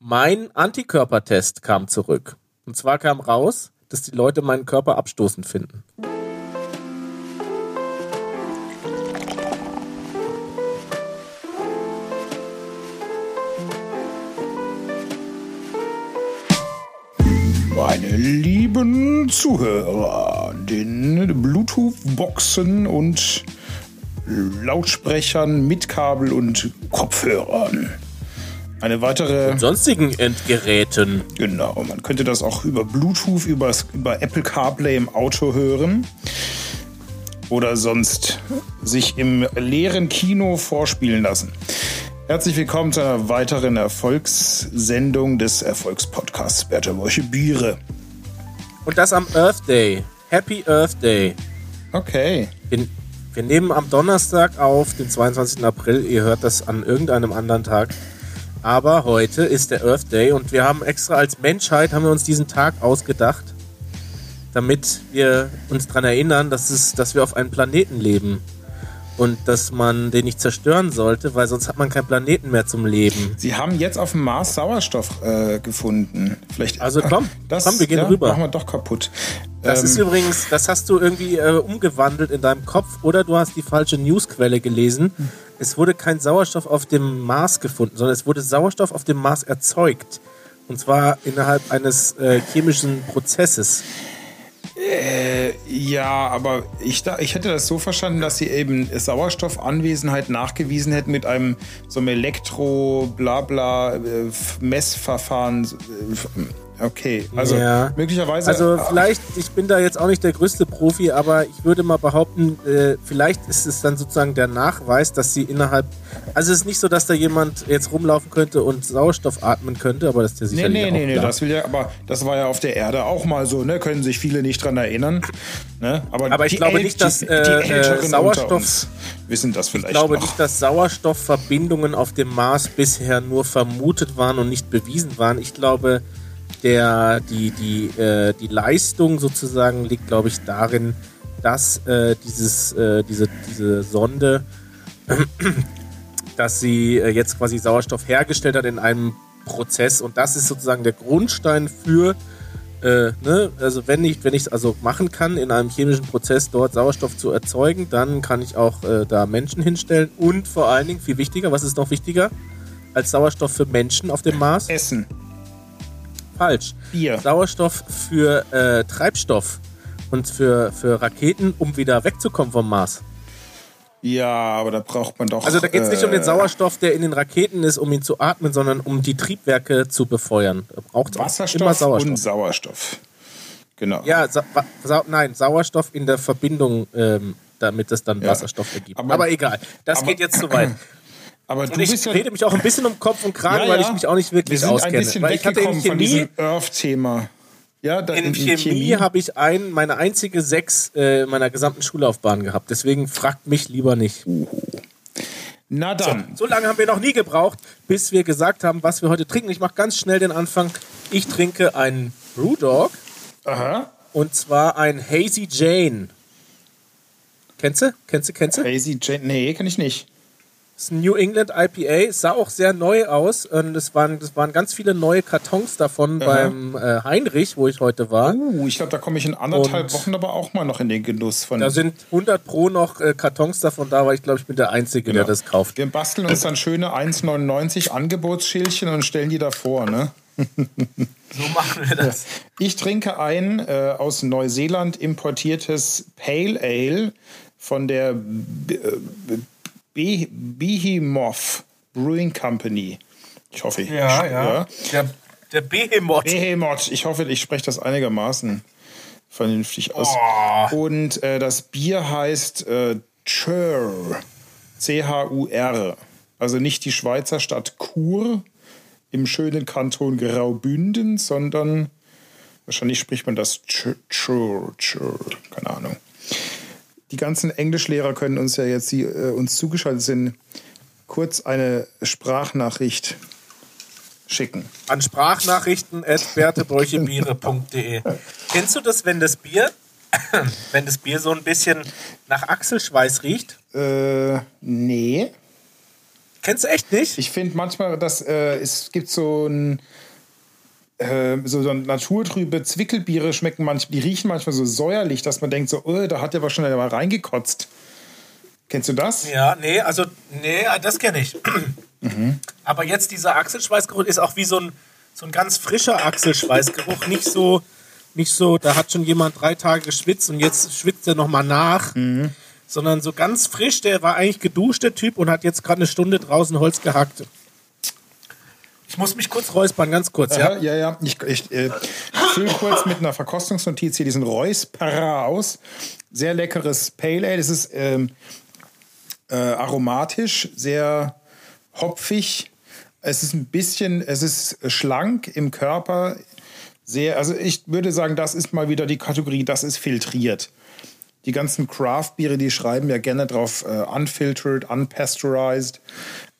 Mein Antikörpertest kam zurück. Und zwar kam raus, dass die Leute meinen Körper abstoßend finden. Meine lieben Zuhörer, den Bluetooth-Boxen und Lautsprechern mit Kabel und Kopfhörern. Eine weitere. Und sonstigen Endgeräten. Genau, man könnte das auch über Bluetooth, über, über Apple CarPlay im Auto hören. Oder sonst sich im leeren Kino vorspielen lassen. Herzlich willkommen zu einer weiteren Erfolgssendung des Erfolgspodcasts Bertha Wolche Biere. Und das am Earth Day. Happy Earth Day. Okay. Wir, wir nehmen am Donnerstag auf, den 22. April. Ihr hört das an irgendeinem anderen Tag. Aber heute ist der Earth Day und wir haben extra als Menschheit haben wir uns diesen Tag ausgedacht, damit wir uns daran erinnern, dass, es, dass wir auf einem Planeten leben und dass man den nicht zerstören sollte, weil sonst hat man keinen Planeten mehr zum Leben. Sie haben jetzt auf dem Mars Sauerstoff äh, gefunden. Vielleicht, also komm, das, komm, wir gehen ja, rüber. Machen wir doch kaputt. Das ähm, ist übrigens, das hast du irgendwie äh, umgewandelt in deinem Kopf oder du hast die falsche Newsquelle gelesen. Es wurde kein Sauerstoff auf dem Mars gefunden, sondern es wurde Sauerstoff auf dem Mars erzeugt. Und zwar innerhalb eines äh, chemischen Prozesses. Äh, ja, aber ich, da, ich hätte das so verstanden, dass sie eben Sauerstoffanwesenheit nachgewiesen hätten mit einem so einem Elektro-Blabla-Messverfahren. Äh, Okay, also ja. möglicherweise. Also vielleicht, ich bin da jetzt auch nicht der größte Profi, aber ich würde mal behaupten, äh, vielleicht ist es dann sozusagen der Nachweis, dass sie innerhalb. Also es ist nicht so, dass da jemand jetzt rumlaufen könnte und Sauerstoff atmen könnte, aber das ist ja sicherlich Nee, nee, nee, nee, das will ja, aber das war ja auf der Erde auch mal so, ne? Können sich viele nicht dran erinnern. Ne? Aber, aber ich glaube nicht, dass äh, äh Sauerstoff. Wissen das vielleicht. Ich glaube noch. nicht, dass Sauerstoffverbindungen auf dem Mars bisher nur vermutet waren und nicht bewiesen waren. Ich glaube, der, die, die, äh, die Leistung sozusagen liegt, glaube ich, darin, dass äh, dieses, äh, diese, diese Sonde, dass sie äh, jetzt quasi Sauerstoff hergestellt hat in einem Prozess. Und das ist sozusagen der Grundstein für, äh, ne, also wenn ich wenn ich es also machen kann, in einem chemischen Prozess dort Sauerstoff zu erzeugen, dann kann ich auch äh, da Menschen hinstellen. Und vor allen Dingen, viel wichtiger, was ist noch wichtiger? Als Sauerstoff für Menschen auf dem Mars? Essen falsch. Bier. Sauerstoff für äh, Treibstoff und für, für Raketen, um wieder wegzukommen vom Mars. Ja, aber da braucht man doch. Also da geht es nicht um den äh, Sauerstoff, der in den Raketen ist, um ihn zu atmen, sondern um die Triebwerke zu befeuern. Da braucht Wasserstoff immer Sauerstoff. und Sauerstoff. Genau. Ja, Sa Sa nein, Sauerstoff in der Verbindung, ähm, damit es dann ja. Wasserstoff ergibt. Aber, aber egal, das aber, geht jetzt zu weit. Aber du und ich bist ja, rede mich auch ein bisschen um Kopf und Kragen, ja, weil ich mich auch nicht wirklich wir sind auskenne. Ein bisschen weil ich hatte in Chemie, Earth-Thema. Ja, in, in, Chemie, Chemie habe ich ein, meine einzige sechs äh, meiner gesamten Schullaufbahn gehabt. Deswegen fragt mich lieber nicht. Na dann. So, so, lange haben wir noch nie gebraucht, bis wir gesagt haben, was wir heute trinken. Ich mache ganz schnell den Anfang. Ich trinke einen Brewdog. Aha. Und zwar ein Hazy Jane. Kennst du? Kennst du? Kennst du? Hazy Jane? Nee, kenn ich nicht. Das ist ein New England IPA, sah auch sehr neu aus und es waren, das waren ganz viele neue Kartons davon Aha. beim äh, Heinrich, wo ich heute war. Uh, ich glaube, da komme ich in anderthalb und Wochen aber auch mal noch in den Genuss von. Da sind 100 pro noch äh, Kartons davon da, weil ich glaube, ich bin der Einzige, genau. der das kauft. Wir basteln uns dann schöne 1,99 Angebotsschildchen und stellen die davor, ne? so machen wir das. Ich trinke ein äh, aus Neuseeland importiertes Pale Ale von der äh, Be Behemoth Brewing Company. Ich hoffe, ich. Ja, ja. ja. Der, der Behemoth. Behemoth. Ich hoffe, ich spreche das einigermaßen vernünftig aus. Oh. Und äh, das Bier heißt äh, Chur. C-H-U-R. Also nicht die Schweizer Stadt Chur im schönen Kanton Graubünden, sondern wahrscheinlich spricht man das Chur, Chur, Chur. Keine Ahnung die ganzen Englischlehrer können uns ja jetzt, die äh, uns zugeschaltet sind, kurz eine Sprachnachricht schicken. An sprachnachrichten.bertebräuchebiere.de Kennst du das, wenn das Bier, wenn das Bier so ein bisschen nach Achselschweiß riecht? Äh, nee. Kennst du echt nicht? Ich finde manchmal, dass äh, es gibt so ein äh, so, so naturtrübe Zwickelbiere schmecken manchmal, die riechen manchmal so säuerlich, dass man denkt so, oh, da hat der schon mal reingekotzt. Kennst du das? Ja, nee, also, nee, das kenne ich. Mhm. Aber jetzt dieser Achselschweißgeruch ist auch wie so ein, so ein ganz frischer Achselschweißgeruch. Nicht so, nicht so, da hat schon jemand drei Tage geschwitzt und jetzt schwitzt er nochmal nach. Mhm. Sondern so ganz frisch, der war eigentlich geduscht, der Typ, und hat jetzt gerade eine Stunde draußen Holz gehackt. Ich muss mich kurz räuspern, ganz kurz, ja? ja, ja. Ich, ich äh, fülle kurz mit einer Verkostungsnotiz hier diesen Räusperer aus. Sehr leckeres Pale Ale. Das ist ähm, äh, aromatisch, sehr hopfig. Es ist ein bisschen, es ist schlank im Körper. Sehr, also ich würde sagen, das ist mal wieder die Kategorie, das ist filtriert. Die ganzen Craft-Biere, die schreiben ja gerne drauf uh, unfiltered, unpasteurized.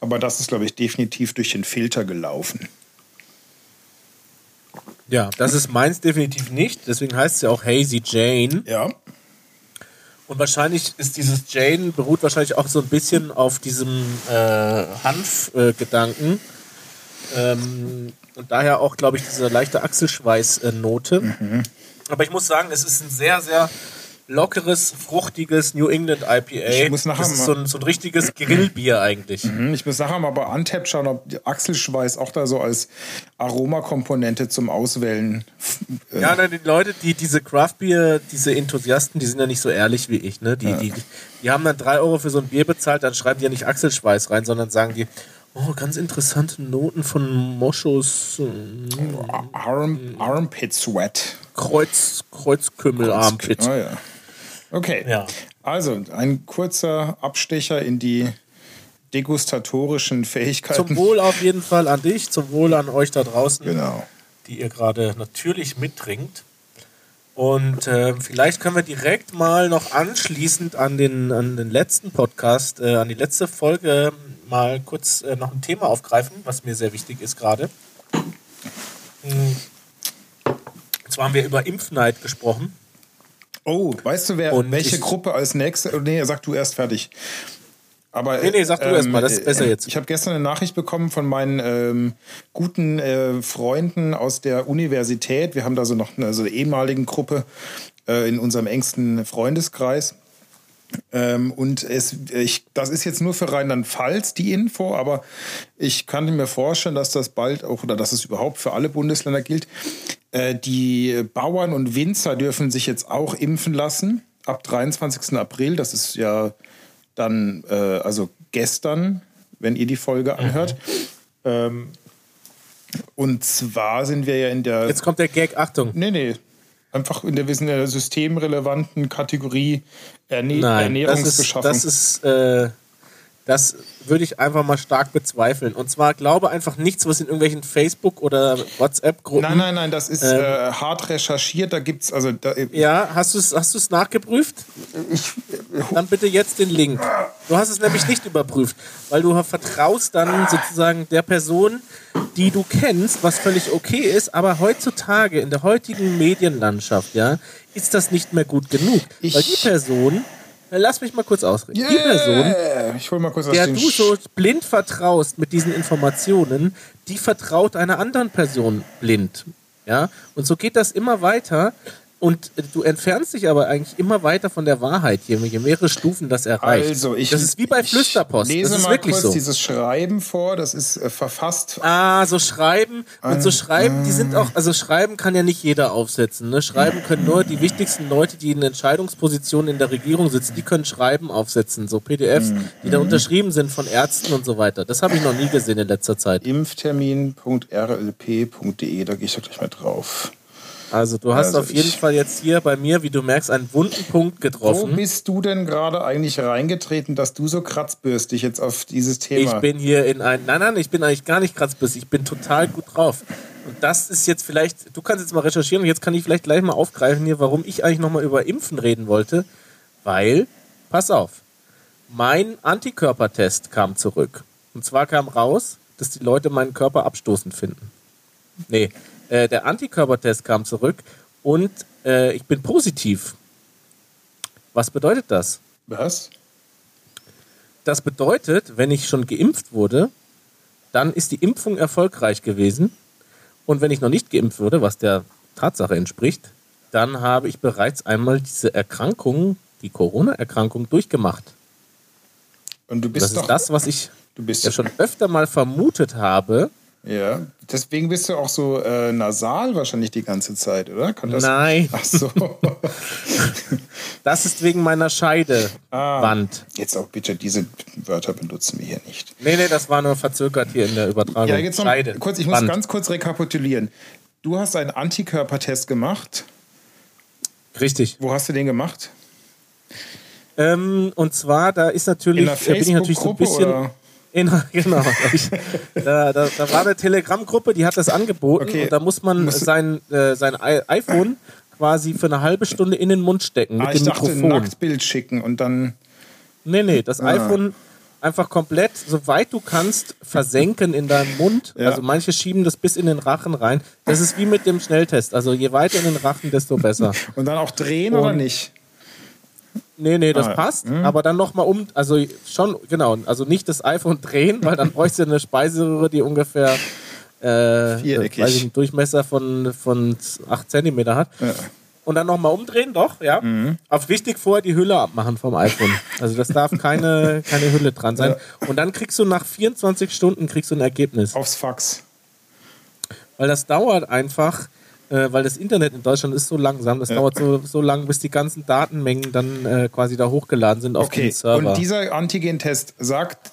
Aber das ist, glaube ich, definitiv durch den Filter gelaufen. Ja, das ist meins definitiv nicht. Deswegen heißt es ja auch Hazy Jane. Ja. Und wahrscheinlich ist dieses Jane beruht wahrscheinlich auch so ein bisschen auf diesem äh, Hanf-Gedanken. Äh, ähm, und daher auch, glaube ich, diese leichte Achselschweiß-Note. Mhm. Aber ich muss sagen, es ist ein sehr, sehr lockeres, fruchtiges New England IPA. Ich muss nachher das ist so ein, so ein richtiges Grillbier eigentlich. Mhm, ich muss nachher mal bei Antep schauen, ob Achselschweiß auch da so als Aromakomponente zum Auswählen. Äh ja, nein, die Leute, die diese Craftbier, diese Enthusiasten, die sind ja nicht so ehrlich wie ich. Ne? Die, ja. die, die haben dann drei Euro für so ein Bier bezahlt, dann schreiben die ja nicht Achselschweiß rein, sondern sagen die, Oh, ganz interessante Noten von Moschus. Arm, Armpit Sweat. Kreuz, Kreuzkümmel Armpit. Oh, ja. Okay. Ja. Also, ein kurzer Abstecher in die degustatorischen Fähigkeiten. Zum Wohl auf jeden Fall an dich, zum Wohl an euch da draußen, genau. die ihr gerade natürlich mittrinkt. Und äh, vielleicht können wir direkt mal noch anschließend an den, an den letzten Podcast, äh, an die letzte Folge mal kurz äh, noch ein Thema aufgreifen, was mir sehr wichtig ist gerade. Hm. Und zwar haben wir über Impfneid gesprochen. Oh, weißt du, wer, und welche Gruppe als nächste? Nee, sag du erst fertig. Aber, nee, nee, sag du ähm, erst mal, das ist besser jetzt. Ich habe gestern eine Nachricht bekommen von meinen ähm, guten äh, Freunden aus der Universität. Wir haben da so noch eine, so eine ehemaligen Gruppe äh, in unserem engsten Freundeskreis. Ähm, und es, ich, das ist jetzt nur für Rheinland-Pfalz die Info, aber ich kann mir vorstellen, dass das bald auch oder dass es überhaupt für alle Bundesländer gilt. Äh, die Bauern und Winzer dürfen sich jetzt auch impfen lassen ab 23. April. Das ist ja dann, äh, also gestern, wenn ihr die Folge mhm. anhört. Mhm. Ähm, und zwar sind wir ja in der. Jetzt kommt der Gag, Achtung. Nee, nee. Einfach in der, wir sind in der systemrelevanten Kategorie Erne Nein, Ernährungsbeschaffung. Das ist, das ist äh, das würde ich einfach mal stark bezweifeln. Und zwar glaube einfach nichts, was in irgendwelchen Facebook- oder WhatsApp-Gruppen. Nein, nein, nein, das ist ähm, äh, hart recherchiert. Da gibt es also. Da, äh, ja, hast du es hast nachgeprüft? Ich, dann bitte jetzt den Link. Du hast es nämlich nicht überprüft, weil du vertraust dann sozusagen der Person, die du kennst, was völlig okay ist. Aber heutzutage in der heutigen Medienlandschaft, ja, ist das nicht mehr gut genug, ich, weil die Person Lass mich mal kurz ausreden. Yeah. Die Person, ich hol mal kurz der du so blind vertraust mit diesen Informationen, die vertraut einer anderen Person blind. Ja? Und so geht das immer weiter. Und du entfernst dich aber eigentlich immer weiter von der Wahrheit, je, je mehrere Stufen das erreicht. Also ich, das ist wie bei Flüsterpost. Lese das ist mal wirklich kurz so. dieses Schreiben vor, das ist äh, verfasst. Ah, so Schreiben. Und so Schreiben, die sind auch, also Schreiben kann ja nicht jeder aufsetzen. Ne? Schreiben können nur die wichtigsten Leute, die in Entscheidungspositionen in der Regierung sitzen, die können Schreiben aufsetzen. So PDFs, die da unterschrieben sind von Ärzten und so weiter. Das habe ich noch nie gesehen in letzter Zeit. Impftermin.rlp.de, da gehe ich doch gleich mal drauf. Also du hast also auf jeden Fall jetzt hier bei mir, wie du merkst, einen wunden Punkt getroffen. Wo bist du denn gerade eigentlich reingetreten, dass du so kratzbürstig jetzt auf dieses Thema? Ich bin hier in ein. Nein, nein, ich bin eigentlich gar nicht kratzbürstig. Ich bin total gut drauf. Und das ist jetzt vielleicht. Du kannst jetzt mal recherchieren und jetzt kann ich vielleicht gleich mal aufgreifen hier, warum ich eigentlich nochmal über Impfen reden wollte. Weil, pass auf, mein Antikörpertest kam zurück. Und zwar kam raus, dass die Leute meinen Körper abstoßend finden. Nee, äh, der Antikörpertest kam zurück und äh, ich bin positiv. Was bedeutet das? Was? das bedeutet, wenn ich schon geimpft wurde, dann ist die Impfung erfolgreich gewesen. Und wenn ich noch nicht geimpft wurde, was der Tatsache entspricht, dann habe ich bereits einmal diese Erkrankung, die Corona-Erkrankung, durchgemacht. Und du bist das doch, ist das, was ich ja schon öfter mal vermutet habe. Ja, deswegen bist du auch so äh, nasal wahrscheinlich die ganze Zeit, oder? Nein, Ach so. das ist wegen meiner Scheidewand. Ah. Jetzt auch bitte diese Wörter benutzen wir hier nicht. Nee, nee, das war nur verzögert hier in der Übertragung. Ja, jetzt noch Scheide. kurz, ich muss Wand. ganz kurz rekapitulieren. Du hast einen Antikörpertest gemacht. Richtig. Wo hast du den gemacht? Ähm, und zwar, da ist natürlich, In der so Facebook-Gruppe bisschen. oder? In, genau. Da, ich, da, da, da war eine Telegram-Gruppe, die hat das angeboten Okay. und da muss man sein, äh, sein iPhone quasi für eine halbe Stunde in den Mund stecken mit Ah, ich dem dachte, ein Mikrofon. Nacktbild schicken und dann. Nee, nee, das Ah. iPhone einfach komplett, soweit du kannst, versenken in deinem Mund. Ja. Also manche schieben das bis in den Rachen rein. Das ist wie mit dem Schnelltest. Also je weiter in den Rachen, desto besser. Und dann auch drehen oder Und- nicht? Nee, nee, das Ah, passt. Aber dann nochmal um, also schon, genau, also nicht das iPhone drehen, weil dann bräuchst du eine Speiseröhre, die ungefähr äh, Viereckig. weiß ich, einen Durchmesser von, von 8 cm hat. Ja. Und dann nochmal umdrehen, doch, ja. Aber wichtig vorher die Hülle abmachen vom iPhone. Also das darf keine, keine Hülle dran sein. Und dann kriegst du nach 24 Stunden kriegst du ein Ergebnis. Aufs Fax. Weil das dauert einfach, äh, weil das Internet in Deutschland ist so langsam, das dauert so, so lang, bis die ganzen Datenmengen dann äh, quasi da hochgeladen sind auf Okay, den Server. und dieser Antigen-Test sagt.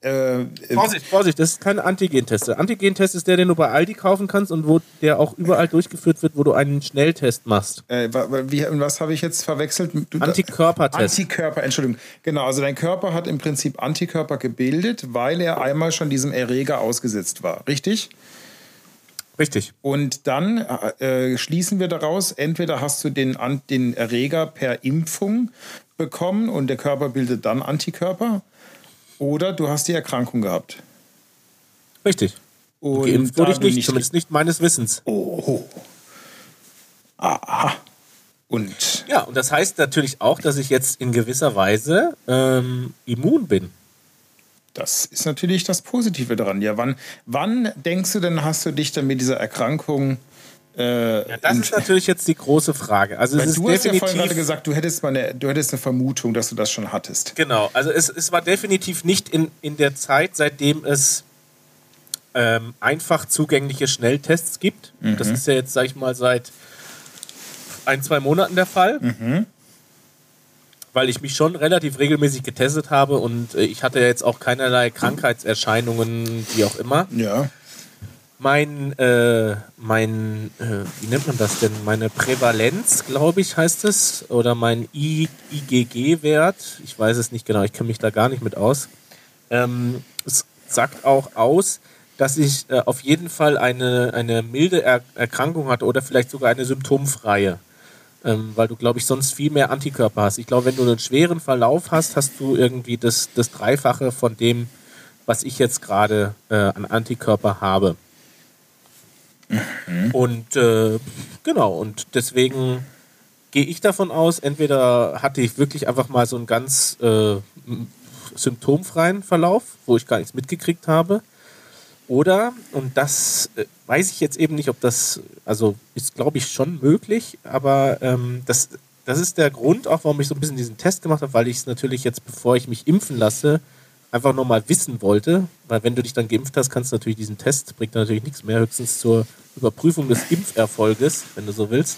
Äh, Vorsicht, Vorsicht, das ist kein Antigentest. Der Antigentest ist der, den du bei Aldi kaufen kannst und wo der auch überall durchgeführt wird, wo du einen Schnelltest machst. äh, wie, was habe ich jetzt verwechselt? Du, Antikörpertest. Antikörper, Entschuldigung. Genau, also dein Körper hat im Prinzip Antikörper gebildet, weil er einmal schon diesem Erreger ausgesetzt war, richtig? Richtig. Und dann äh, schließen wir daraus, entweder hast du den, den Erreger per Impfung bekommen und der Körper bildet dann Antikörper, oder du hast die Erkrankung gehabt. Richtig. Und Geimpft wurde ich du nicht, zumindest nicht meines Wissens. Oh. Aha. Und Ja, und das heißt natürlich auch, dass ich jetzt in gewisser Weise ähm, immun bin. Das ist natürlich das Positive daran. Ja, wann, wann denkst du denn, hast du dich dann mit dieser Erkrankung äh, Ja, das ist natürlich jetzt die große Frage. Also es ist du hast ja vorhin gerade gesagt, du hättest, mal eine, du hättest eine Vermutung, dass du das schon hattest. Genau, also es, es war definitiv nicht in, in der Zeit, seitdem es ähm, einfach zugängliche Schnelltests gibt. Das ist ja jetzt, sag ich mal, seit ein, zwei Monaten der Fall. Weil ich mich schon relativ regelmäßig getestet habe und äh, ich hatte jetzt auch keinerlei Krankheitserscheinungen, wie auch immer. Ja. Mein, äh, mein, äh, wie nennt man das denn? Meine Prävalenz, glaube ich, heißt es. Oder mein IgG-Wert. Ich weiß es nicht genau, ich kenne mich da gar nicht mit aus. Ähm, es sagt auch aus, dass ich äh, auf jeden Fall eine, eine milde er Erkrankung hatte oder vielleicht sogar eine symptomfreie. Ähm, weil du, glaube ich, sonst viel mehr Antikörper hast. Ich glaube, wenn du einen schweren Verlauf hast, hast du irgendwie das, das Dreifache von dem, was ich jetzt gerade äh, an Antikörper habe. Und äh, genau, und deswegen gehe ich davon aus, entweder hatte ich wirklich einfach mal so einen ganz äh, symptomfreien Verlauf, wo ich gar nichts mitgekriegt habe. Oder, und das äh, weiß ich jetzt eben nicht, ob das, also ist glaube ich schon möglich, aber ähm, das, das ist der Grund auch, warum ich so ein bisschen diesen Test gemacht habe, weil ich es natürlich jetzt, bevor ich mich impfen lasse, einfach nochmal wissen wollte, weil wenn du dich dann geimpft hast, kannst du natürlich diesen Test, bringt natürlich nichts mehr, höchstens zur Überprüfung des Impferfolges, wenn du so willst.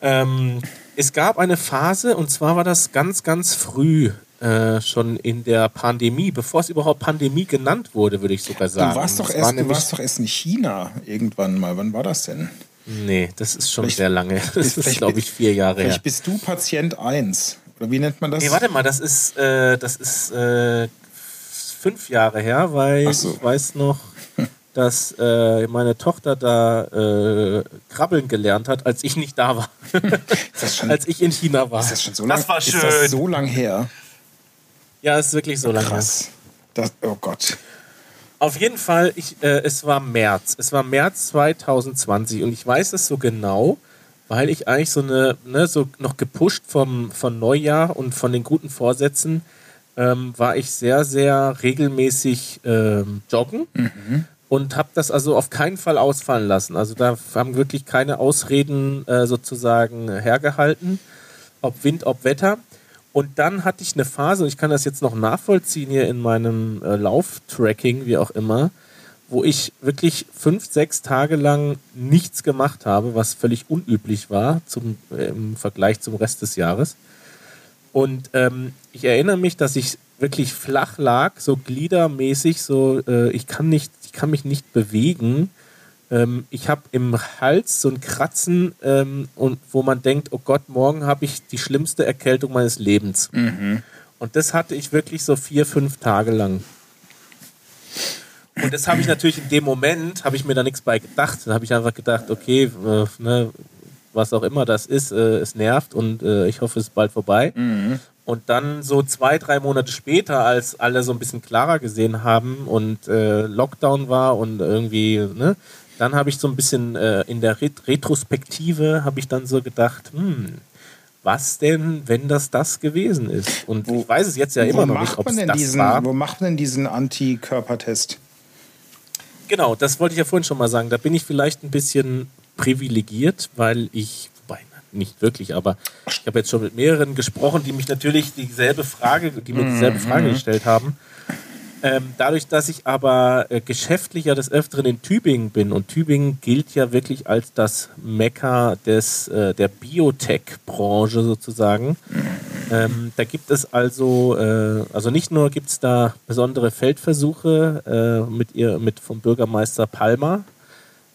Ähm, es gab eine Phase, und zwar war das ganz, ganz früh äh, schon in der Pandemie, bevor es überhaupt Pandemie genannt wurde, würde ich sogar sagen. Du warst, doch Das erst, war du warst doch erst in China irgendwann mal. Wann war das denn? Nee, das ist schon Vielleicht- sehr lange. Das ist, vielleicht- glaube ich, vier Jahre her. Vielleicht bist du Patient 1. Oder wie nennt man das? Nee, warte mal, das ist, äh, das ist äh, fünf Jahre her, weil so. ich weiß noch, dass äh, meine Tochter da äh, krabbeln gelernt hat, als ich nicht da war. Ist das schon, als ich in China war. ist das schon so lang, das war Ist schön. das so lang her? Ja, ist wirklich so lange. Krass. Das, oh Gott. Auf jeden Fall, ich, äh, es war März. Es war März 2020 und ich weiß es so genau, weil ich eigentlich so eine, ne, so noch gepusht vom, von Neujahr und von den guten Vorsätzen, ähm, war ich sehr, sehr regelmäßig ähm, joggen mhm. und habe das also auf keinen Fall ausfallen lassen. Also da haben wirklich keine Ausreden äh, sozusagen hergehalten, ob Wind, ob Wetter. Und dann hatte ich eine Phase, und ich kann das jetzt noch nachvollziehen hier in meinem äh, Lauftracking, wie auch immer, wo ich wirklich fünf, sechs Tage lang nichts gemacht habe, was völlig unüblich war zum, äh, im Vergleich zum Rest des Jahres. Und ähm, ich erinnere mich, dass ich wirklich flach lag, so gliedermäßig, so äh, ich kann nicht, ich kann mich nicht bewegen. Ähm, ich habe im Hals so ein Kratzen ähm, und wo man denkt, oh Gott, morgen habe ich die schlimmste Erkältung meines Lebens. Mhm. Und das hatte ich wirklich so vier, fünf Tage lang. Und das habe ich natürlich in dem Moment, habe ich mir da nichts bei gedacht. Da habe ich einfach gedacht, okay, äh, ne, was auch immer das ist, äh, es nervt und äh, ich hoffe, es ist bald vorbei. Mhm. Und dann so zwei, drei Monate später, als alle so ein bisschen klarer gesehen haben und äh, Lockdown war und irgendwie, ne, dann habe ich so ein bisschen äh, in der Ret Retrospektive habe ich dann so gedacht, hm, was denn, wenn das das gewesen ist? Und wo, ich weiß es jetzt ja immer noch nicht, ob es das diesen, war. Wo macht man denn diesen Antikörpertest? Genau, das wollte ich ja vorhin schon mal sagen. Da bin ich vielleicht ein bisschen privilegiert, weil ich, wobei nicht wirklich, aber ich habe jetzt schon mit mehreren gesprochen, die mich natürlich dieselbe Frage, die mir dieselbe Frage mhm. gestellt haben. Ähm, dadurch, dass ich aber äh, geschäftlich des Öfteren in Tübingen bin und Tübingen gilt ja wirklich als das Mekka des, äh, der Biotech-Branche sozusagen. Ähm, da gibt es also, äh, also nicht nur gibt es da besondere Feldversuche äh, mit ihr, mit vom Bürgermeister Palmer,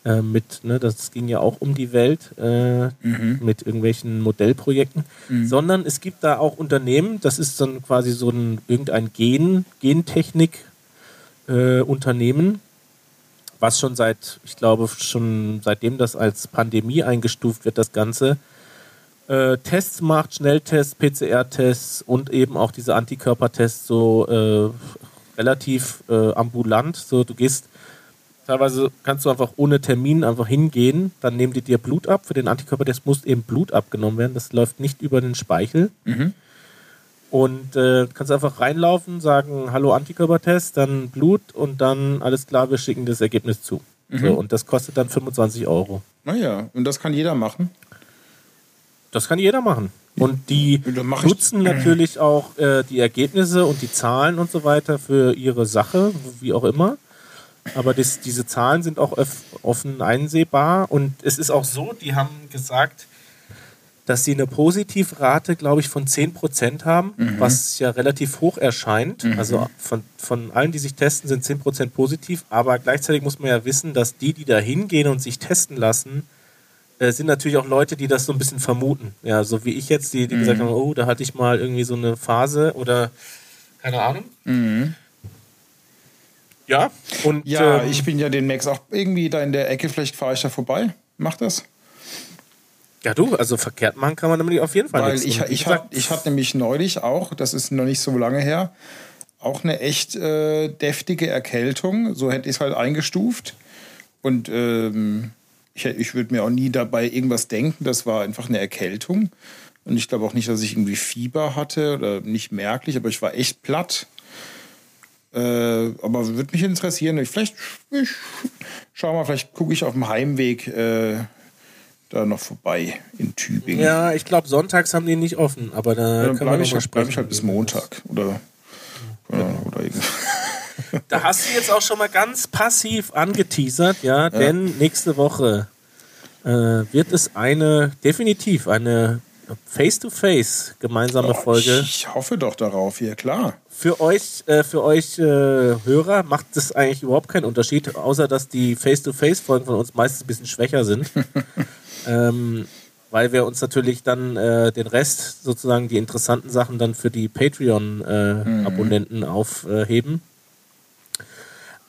äh, mit, ne, das ging ja auch um die Welt äh, mhm. mit irgendwelchen Modellprojekten, mhm. sondern es gibt da auch Unternehmen, das ist dann quasi so ein irgendein Gen, Gentechnik äh, Unternehmen, was schon seit, ich glaube, schon seitdem das als Pandemie eingestuft wird, das Ganze, äh, Tests macht, Schnelltests, PCR-Tests und eben auch diese Antikörpertests so äh, relativ äh, ambulant. So, du gehst Teilweise kannst du einfach ohne Termin einfach hingehen, dann nehmen die dir Blut ab. Für den Antikörpertest muss eben Blut abgenommen werden. Das läuft nicht über den Speichel. Mhm. Und äh, kannst einfach reinlaufen, sagen, hallo Antikörpertest, dann Blut und dann alles klar, wir schicken das Ergebnis zu. Mhm. So, und das kostet dann 25 Euro. Naja, und das kann jeder machen? Das kann jeder machen. Und die nutzen natürlich auch äh, die Ergebnisse und die Zahlen und so weiter für ihre Sache, wie auch immer. Aber das, diese Zahlen sind auch offen einsehbar. Und es ist auch so, die haben gesagt, dass sie eine Positivrate, glaube ich, von 10% haben, mhm. was ja relativ hoch erscheint. Mhm. Also von, von allen, die sich testen, sind 10% positiv. Aber gleichzeitig muss man ja wissen, dass die, die da hingehen und sich testen lassen, äh, sind natürlich auch Leute, die das so ein bisschen vermuten. Ja, so wie ich jetzt, die, die mhm. gesagt haben, oh, da hatte ich mal irgendwie so eine Phase oder keine Ahnung. Mhm. Ja, und. Ja, ähm, ich bin ja den Max auch irgendwie da in der Ecke, vielleicht fahre ich da vorbei. Mach das. Ja, du, also verkehrt machen kann man damit auf jeden Fall Weil ich, ich, hat, ich hatte nämlich neulich auch, das ist noch nicht so lange her, auch eine echt äh, deftige Erkältung. So hätte ich es halt eingestuft. Und ähm, ich, ich würde mir auch nie dabei irgendwas denken. Das war einfach eine Erkältung. Und ich glaube auch nicht, dass ich irgendwie Fieber hatte oder nicht merklich, aber ich war echt platt. Äh, aber würde mich interessieren. Ich, vielleicht, ich schau mal, vielleicht gucke ich auf dem Heimweg äh, da noch vorbei in Tübingen. Ja, ich glaube, sonntags haben die nicht offen, aber da ja, dann bleibe ich, halt, bleib ich halt bis Montag oder, oder, oder irgendwie. Da hast du jetzt auch schon mal ganz passiv angeteasert, ja, ja. denn nächste Woche äh, wird es eine, definitiv eine Face-to-Face gemeinsame oh, Folge. Ich hoffe doch darauf, ja klar. Für euch, äh, für euch äh, Hörer macht das eigentlich überhaupt keinen Unterschied, außer dass die Face-to-Face-Folgen von uns meistens ein bisschen schwächer sind. ähm, weil wir uns natürlich dann äh, den Rest, sozusagen die interessanten Sachen, dann für die Patreon-Abonnenten mhm. aufheben.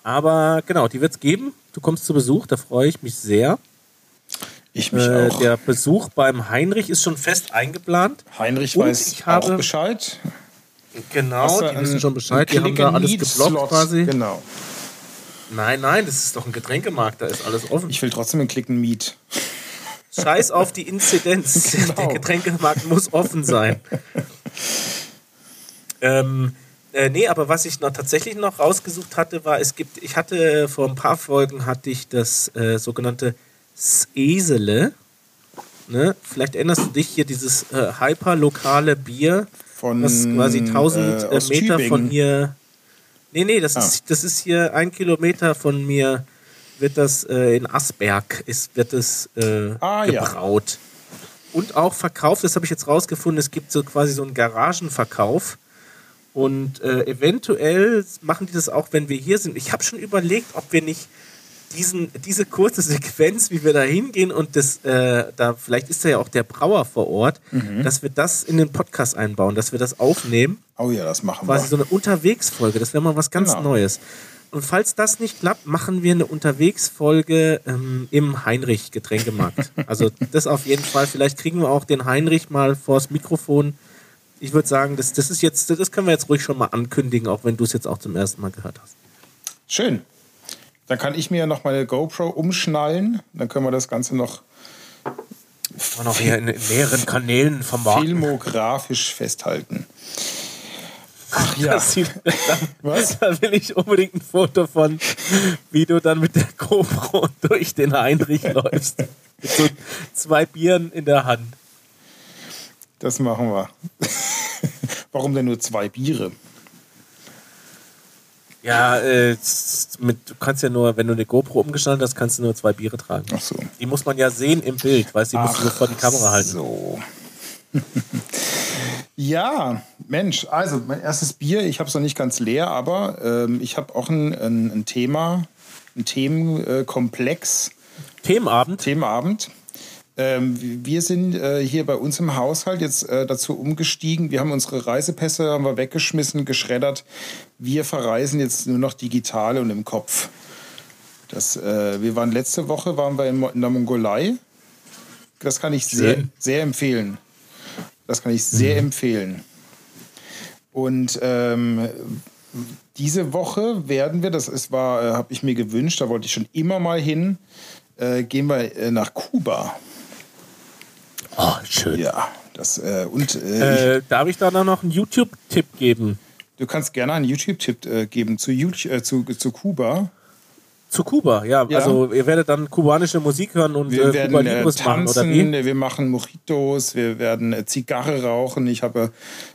Aber genau, die wird es geben. Du kommst zu Besuch, da freue ich mich sehr. Ich mich äh, auch. Der Besuch beim Heinrich ist schon fest eingeplant. Heinrich Und weiß ich habe, auch Bescheid. Genau, die wissen schon Bescheid. Die haben da alles geblockt quasi. Genau. Nein, nein, das ist doch ein Getränkemarkt, da ist alles offen. Ich will trotzdem einen Klicken Miet. Scheiß auf die Inzidenz. Genau. Der Getränkemarkt muss offen sein. ähm, Äh, nee, aber was ich noch tatsächlich noch rausgesucht hatte, war, es gibt, ich hatte vor ein paar Folgen hatte ich das äh, sogenannte Esele. Ne? Vielleicht erinnerst du dich hier dieses äh, hyperlokale Bier, Von, was quasi 1000 äh, äh, Meter von Tübingen. hier. Nee, nee, das, Ah. ist, das ist hier ein Kilometer von mir, wird das äh, in Asberg, ist, wird das äh, Ah, ja. gebraut. Und auch verkauft, das habe ich jetzt rausgefunden, es gibt so quasi so einen Garagenverkauf. Und äh, eventuell machen die das auch, wenn wir hier sind. Ich habe schon überlegt, ob wir nicht diesen, diese kurze Sequenz, wie wir da hingehen und das, äh, da vielleicht ist da ja auch der Brauer vor Ort, Mhm. dass wir das in den Podcast einbauen, dass wir das aufnehmen. Oh ja, das machen Quasi wir. so eine Unterwegsfolge. Das wäre mal was ganz Genau. Neues. Und falls das nicht klappt, machen wir eine Unterwegsfolge ähm, im Heinrich Getränkemarkt. Also das auf jeden Fall. Vielleicht kriegen wir auch den Heinrich mal vors Mikrofon. Ich würde sagen, das, das ist jetzt, das können wir jetzt ruhig schon mal ankündigen, auch wenn du es jetzt auch zum ersten Mal gehört hast. Schön. Dann kann ich mir ja noch meine GoPro umschnallen. Dann können wir das Ganze noch Und auch hier in, mehreren Kanälen vermarkten. filmografisch festhalten. Ach ja. Das sieht, Was? Da will ich unbedingt ein Foto von, wie du dann mit der GoPro durch den Heinrich läufst. Mit so zwei Bieren in der Hand. Das machen wir. Warum denn nur zwei Biere? Ja, äh, mit, du kannst ja nur, wenn du eine GoPro umgeschnallt hast, kannst du nur zwei Biere tragen. Ach so. Die muss man ja sehen im Bild, weißt du, die musst du so vor die Kamera halten. So. ja, Mensch, also mein erstes Bier, ich habe es noch nicht ganz leer, aber ähm, ich habe auch ein, ein, ein Thema, ein Themenkomplex, Themenabend. Themenabend. Ähm, wir sind äh, hier bei uns im Haushalt jetzt äh, dazu umgestiegen. Wir haben unsere Reisepässe haben wir weggeschmissen, geschreddert. Wir verreisen jetzt nur noch digital und im Kopf. Das, äh, wir waren letzte Woche waren wir in, der Mongolei. Das kann ich sehr, sehr empfehlen. Das kann ich sehr empfehlen. Und ähm, diese Woche werden wir, das ist, war, äh, habe ich mir gewünscht, da wollte ich schon immer mal hin, äh, gehen wir äh, nach Kuba. Oh, schön. Ja, das äh, und äh, ich, Äh, darf ich da noch einen YouTube-Tipp geben? Du kannst gerne einen YouTube-Tipp äh, geben zu, äh, zu, zu Kuba. Zu Kuba, ja. Ja. Also ihr werdet dann kubanische Musik hören und Wir äh, werden Kuba äh, Libres machen, oder tanzen, wie? wir machen Mojitos, wir werden äh, Zigarre rauchen. Ich habe äh,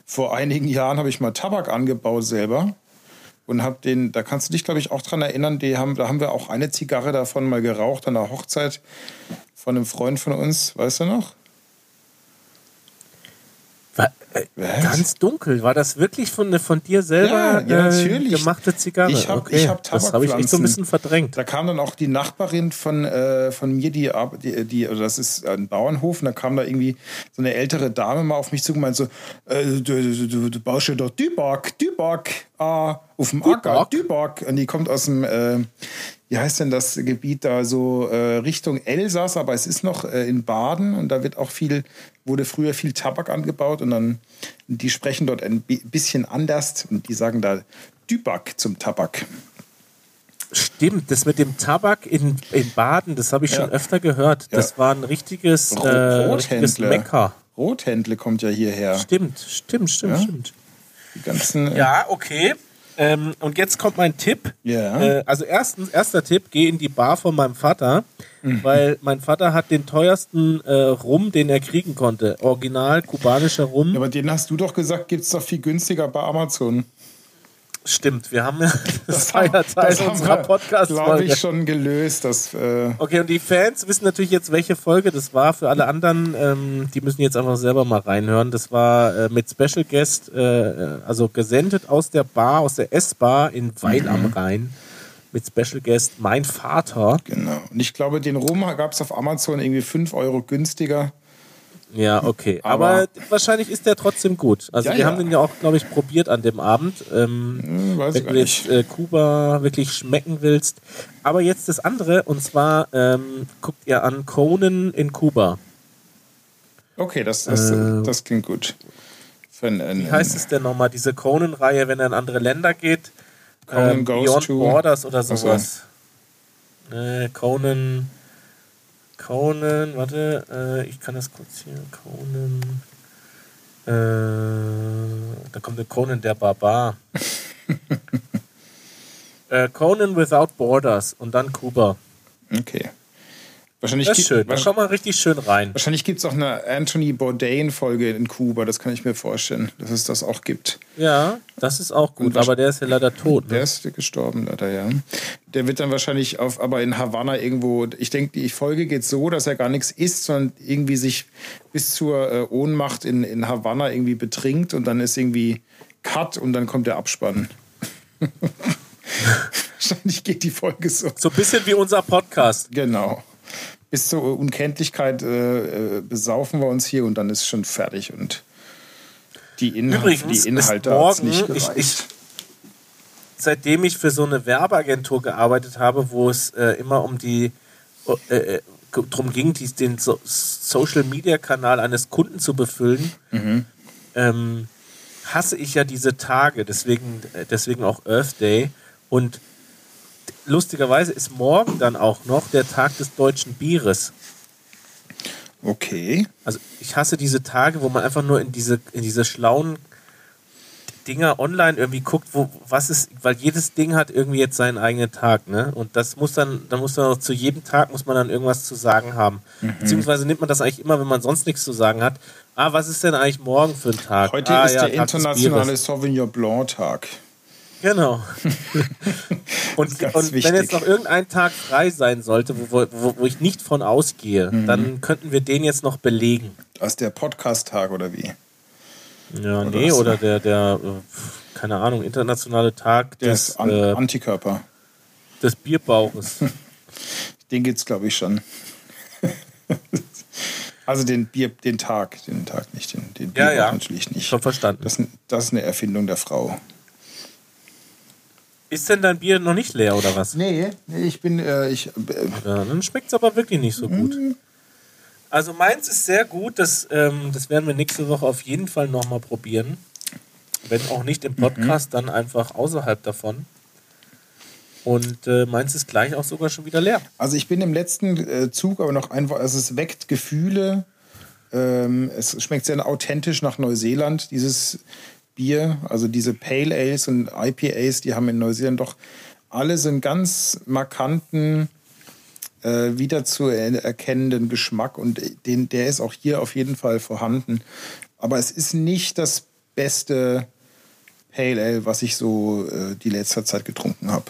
vor einigen Jahren habe ich mal Tabak angebaut selber und habe den, da kannst du dich glaube ich auch dran erinnern, die haben, da haben wir auch eine Zigarre davon mal geraucht an der Hochzeit von einem Freund von uns, weißt du noch? War, äh, ganz dunkel. War das wirklich von, von dir selber Ja, ja, äh, natürlich. gemachte Zigarre? Ich hab- okay. hab das habe ich echt so ein Tabakpflanzen. bisschen verdrängt. Da kam dann auch die Nachbarin von, äh, von mir, die, die, die, also das ist ein Bauernhof, und da kam da irgendwie so eine ältere Dame mal auf mich zu und meinte so, äh, du, du, du, baust ja doch Dübak, Dübak, äh, auf dem Acker, Dübak? Und die kommt aus dem, wie heißt denn das Gebiet da, so Richtung Elsass, aber es ist noch in Baden und da wird auch viel, wurde früher viel Tabak angebaut und dann, die sprechen dort ein bi- bisschen anders und die sagen da Dübak zum Tabak. Stimmt, das mit dem Tabak in, in Baden, das habe ich schon Ja. öfter gehört. Das Ja. war ein richtiges, Ro- äh, richtiges Rothändler. Mecker. Rothändle kommt ja hierher. Stimmt, stimmt, stimmt, Ja? stimmt. Die ganzen. äh, Ja, okay. Ähm, und jetzt kommt mein Tipp. Ja. Äh, also erstens, erster Tipp, geh in die Bar von meinem Vater, Mhm. weil mein Vater hat den teuersten äh, Rum, den er kriegen konnte. Original kubanischer Rum. Aber den hast du doch gesagt, gibt es doch viel günstiger bei Amazon. Stimmt, wir haben ja, das, war ja Teil unserer Podcast-Folge. glaube ich, schon gelöst. Das, äh, Okay, und die Fans wissen natürlich jetzt, welche Folge das war. Für alle anderen, ähm, die müssen jetzt einfach selber mal reinhören. Das war äh, mit Special Guest, äh, also gesendet aus der Bar, aus der S-Bar in Weil am Mhm. Rhein. Mit Special Guest mein Vater. genau. Und ich glaube, den Rum gab es auf Amazon irgendwie 5 Euro günstiger. Ja, okay. Aber, Aber- wahrscheinlich ist der trotzdem gut. Also Ja, wir ja. haben den ja auch, glaube ich, probiert an dem Abend. Ähm, Hm, weiß wenn du jetzt äh, Kuba wirklich schmecken willst. Aber jetzt das andere, und zwar ähm, guckt ihr an Conan in Kuba. Okay, das, das, Äh, das klingt gut. Für ein, ein, Wie heißt es denn nochmal, diese Conan-Reihe, wenn er in andere Länder geht? Conan Goes Beyond to- Borders oder sowas. Äh, Conan. Conan, warte, äh, ich kann das kurz hier. Conan. Äh, Da kommt der Conan der Barbar. äh, Conan Without Borders und dann Kuba. Okay. Wahrscheinlich Das ist gibt- schön. Da schau mal richtig schön rein. Wahrscheinlich gibt es auch eine Anthony Bourdain-Folge in Kuba, das kann ich mir vorstellen, dass es das auch gibt. Ja, das ist auch gut, aber der ist ja leider tot. Der Ne? ist gestorben, leider, ja. Der wird dann wahrscheinlich auf, aber in Havanna irgendwo, ich denke, die Folge geht so, dass er gar nichts isst, sondern irgendwie sich bis zur äh, Ohnmacht in, in Havanna irgendwie betrinkt und dann ist irgendwie Cut und dann kommt der Abspann. wahrscheinlich geht die Folge so. So ein bisschen wie unser Podcast. Genau. Bis zur Unkenntlichkeit äh, äh, besaufen wir uns hier und dann ist schon fertig und die, Inhal Übrigens die Inhalte morgen, nicht ich, gereicht. ich, seitdem ich für so eine Werbeagentur gearbeitet habe, wo es äh, immer um die äh, äh, drum ging, die, den so Social Media Kanal eines Kunden zu befüllen, Mhm. ähm, hasse ich ja diese Tage, deswegen, äh, deswegen auch Earth Day. Und lustigerweise ist morgen dann auch noch der Tag des deutschen Bieres. okay. Also ich hasse diese Tage, wo man einfach nur in diese, in diese schlauen Dinger online irgendwie guckt, wo was ist, weil jedes Ding hat irgendwie jetzt seinen eigenen Tag, ne? Und das muss dann, da muss dann auch zu jedem Tag muss man dann irgendwas zu sagen haben. Mhm. Beziehungsweise nimmt man das eigentlich immer, wenn man sonst nichts zu sagen hat. Ah, was ist denn eigentlich morgen für ein Tag? Heute ah, ist ja, der Tag internationale. Sauvignon Blanc Tag. Genau. und und wenn jetzt noch irgendein Tag frei sein sollte, wo, wo, wo ich nicht von ausgehe, Mhm. dann könnten wir den jetzt noch belegen. Aus der Podcast-Tag oder wie? Ja, Oder nee, oder der, der, äh, keine Ahnung, internationale Tag des, An äh, Antikörper. des Bierbauches. Den geht's, glaube ich, schon. also den Bier, den Tag, den Tag nicht, den, den Ja, Bierbauch ja. natürlich nicht. Schon verstanden. Das, das ist eine Erfindung der Frau. Ist denn dein Bier noch nicht leer oder was? Nee, nee ich bin, äh, ich, äh, Ja, dann schmeckt es aber wirklich nicht so gut. Mhm. Also meins ist sehr gut, das, ähm, das werden wir nächste Woche auf jeden Fall nochmal probieren. Wenn auch nicht im Podcast, dann einfach außerhalb davon. Und äh, meins ist gleich auch sogar schon wieder leer. Also ich bin im letzten äh, Zug, aber noch einfach, also es weckt Gefühle. Ähm, es schmeckt sehr authentisch nach Neuseeland, dieses Bier. Also diese Pale Ales und IPAs, die haben in Neuseeland doch alle so einen ganz markanten, äh, wieder zu er- erkennenden Geschmack und den, der ist auch hier auf jeden Fall vorhanden. Aber es ist nicht das beste Pale Ale, was ich so äh, die letzte Zeit getrunken habe.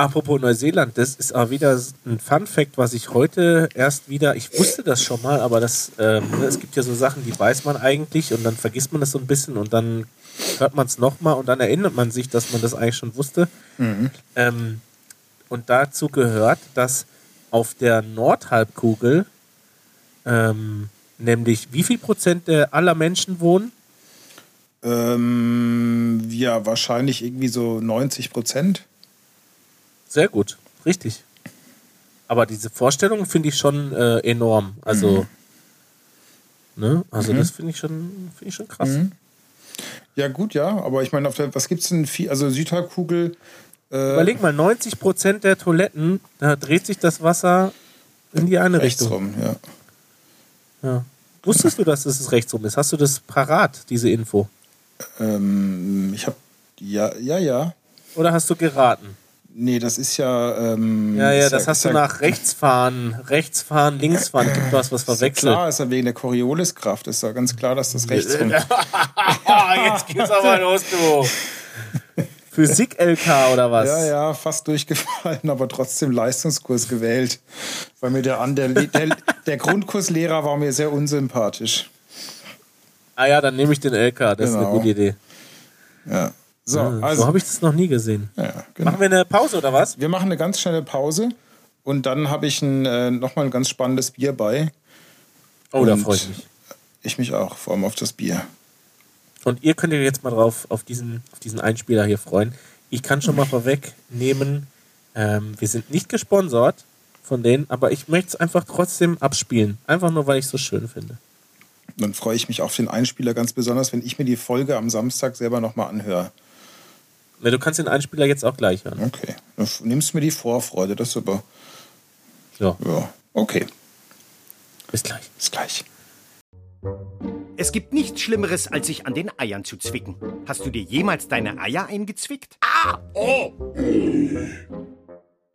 Apropos Neuseeland, das ist auch wieder ein Fun Fact, was ich heute erst wieder, ich wusste das schon mal, aber das, ähm, ne, es gibt ja so Sachen, die weiß man eigentlich und dann vergisst man das so ein bisschen und dann hört man es nochmal und dann erinnert man sich, dass man das eigentlich schon wusste. Ähm, und dazu gehört, dass auf der Nordhalbkugel ähm, nämlich wie viel Prozent der aller Menschen wohnen? Ähm, ja, wahrscheinlich irgendwie so 90 Prozent. Sehr gut, richtig. Aber diese Vorstellung finde ich schon äh, enorm. Also, ne? Also das finde ich schon, finde ich schon krass. Ja, gut, ja, aber ich meine, auf der, was gibt's denn viel? Also Südhalbkugel. Äh, Überleg mal, 90 Prozent der Toiletten, da dreht sich das Wasser in die eine rechts Richtung. rum, ja. Ja. Wusstest du, dass es rechts rum ist? Hast du das parat, diese Info? Ähm, ich habe ja, ja, ja. Oder hast du geraten? Nee, das ist ja. Ähm, Ja, ja, das hast ist du ja, nach rechts fahren, rechts fahren, links fahren. Gibt was, was Ist ja verwechselt. klar, ist ja wegen der Corioliskraft. Ist ja ganz klar, dass das rechts rum. Jetzt geht's aber los, du. Physik-LK oder was? Ja, ja, fast durchgefallen, aber trotzdem Leistungskurs gewählt. Weil mir der, an, der, der, der Grundkurslehrer war mir sehr unsympathisch. Ah ja, dann nehme ich den LK. Das ist eine Genau. gute Idee. Ja. So, also. so habe ich das noch nie gesehen. ja, genau. Machen wir eine Pause oder was? Wir machen eine ganz schnelle Pause und dann habe ich ein, äh, nochmal ein ganz spannendes Bier bei. Oh, da Und freue ich mich. Ich mich auch, vor allem auf das Bier. Und ihr könnt euch jetzt mal drauf auf diesen, auf diesen Einspieler hier freuen. Ich kann schon mal vorwegnehmen, ähm, wir sind nicht gesponsert von denen, aber ich möchte es einfach trotzdem abspielen. Einfach nur, weil ich es so schön finde. Dann freue ich mich auf den Einspieler ganz besonders, wenn ich mir die Folge am Samstag selber nochmal anhöre. Ne, du kannst den Einspieler jetzt auch gleich hören. Okay, f- nimmst mir die Vorfreude, das ist super. Ja, Ja, okay, bis gleich. bis gleich. Es gibt nichts Schlimmeres, als sich an den Eiern zu zwicken. Hast du dir jemals deine Eier eingezwickt? Ah! Oh!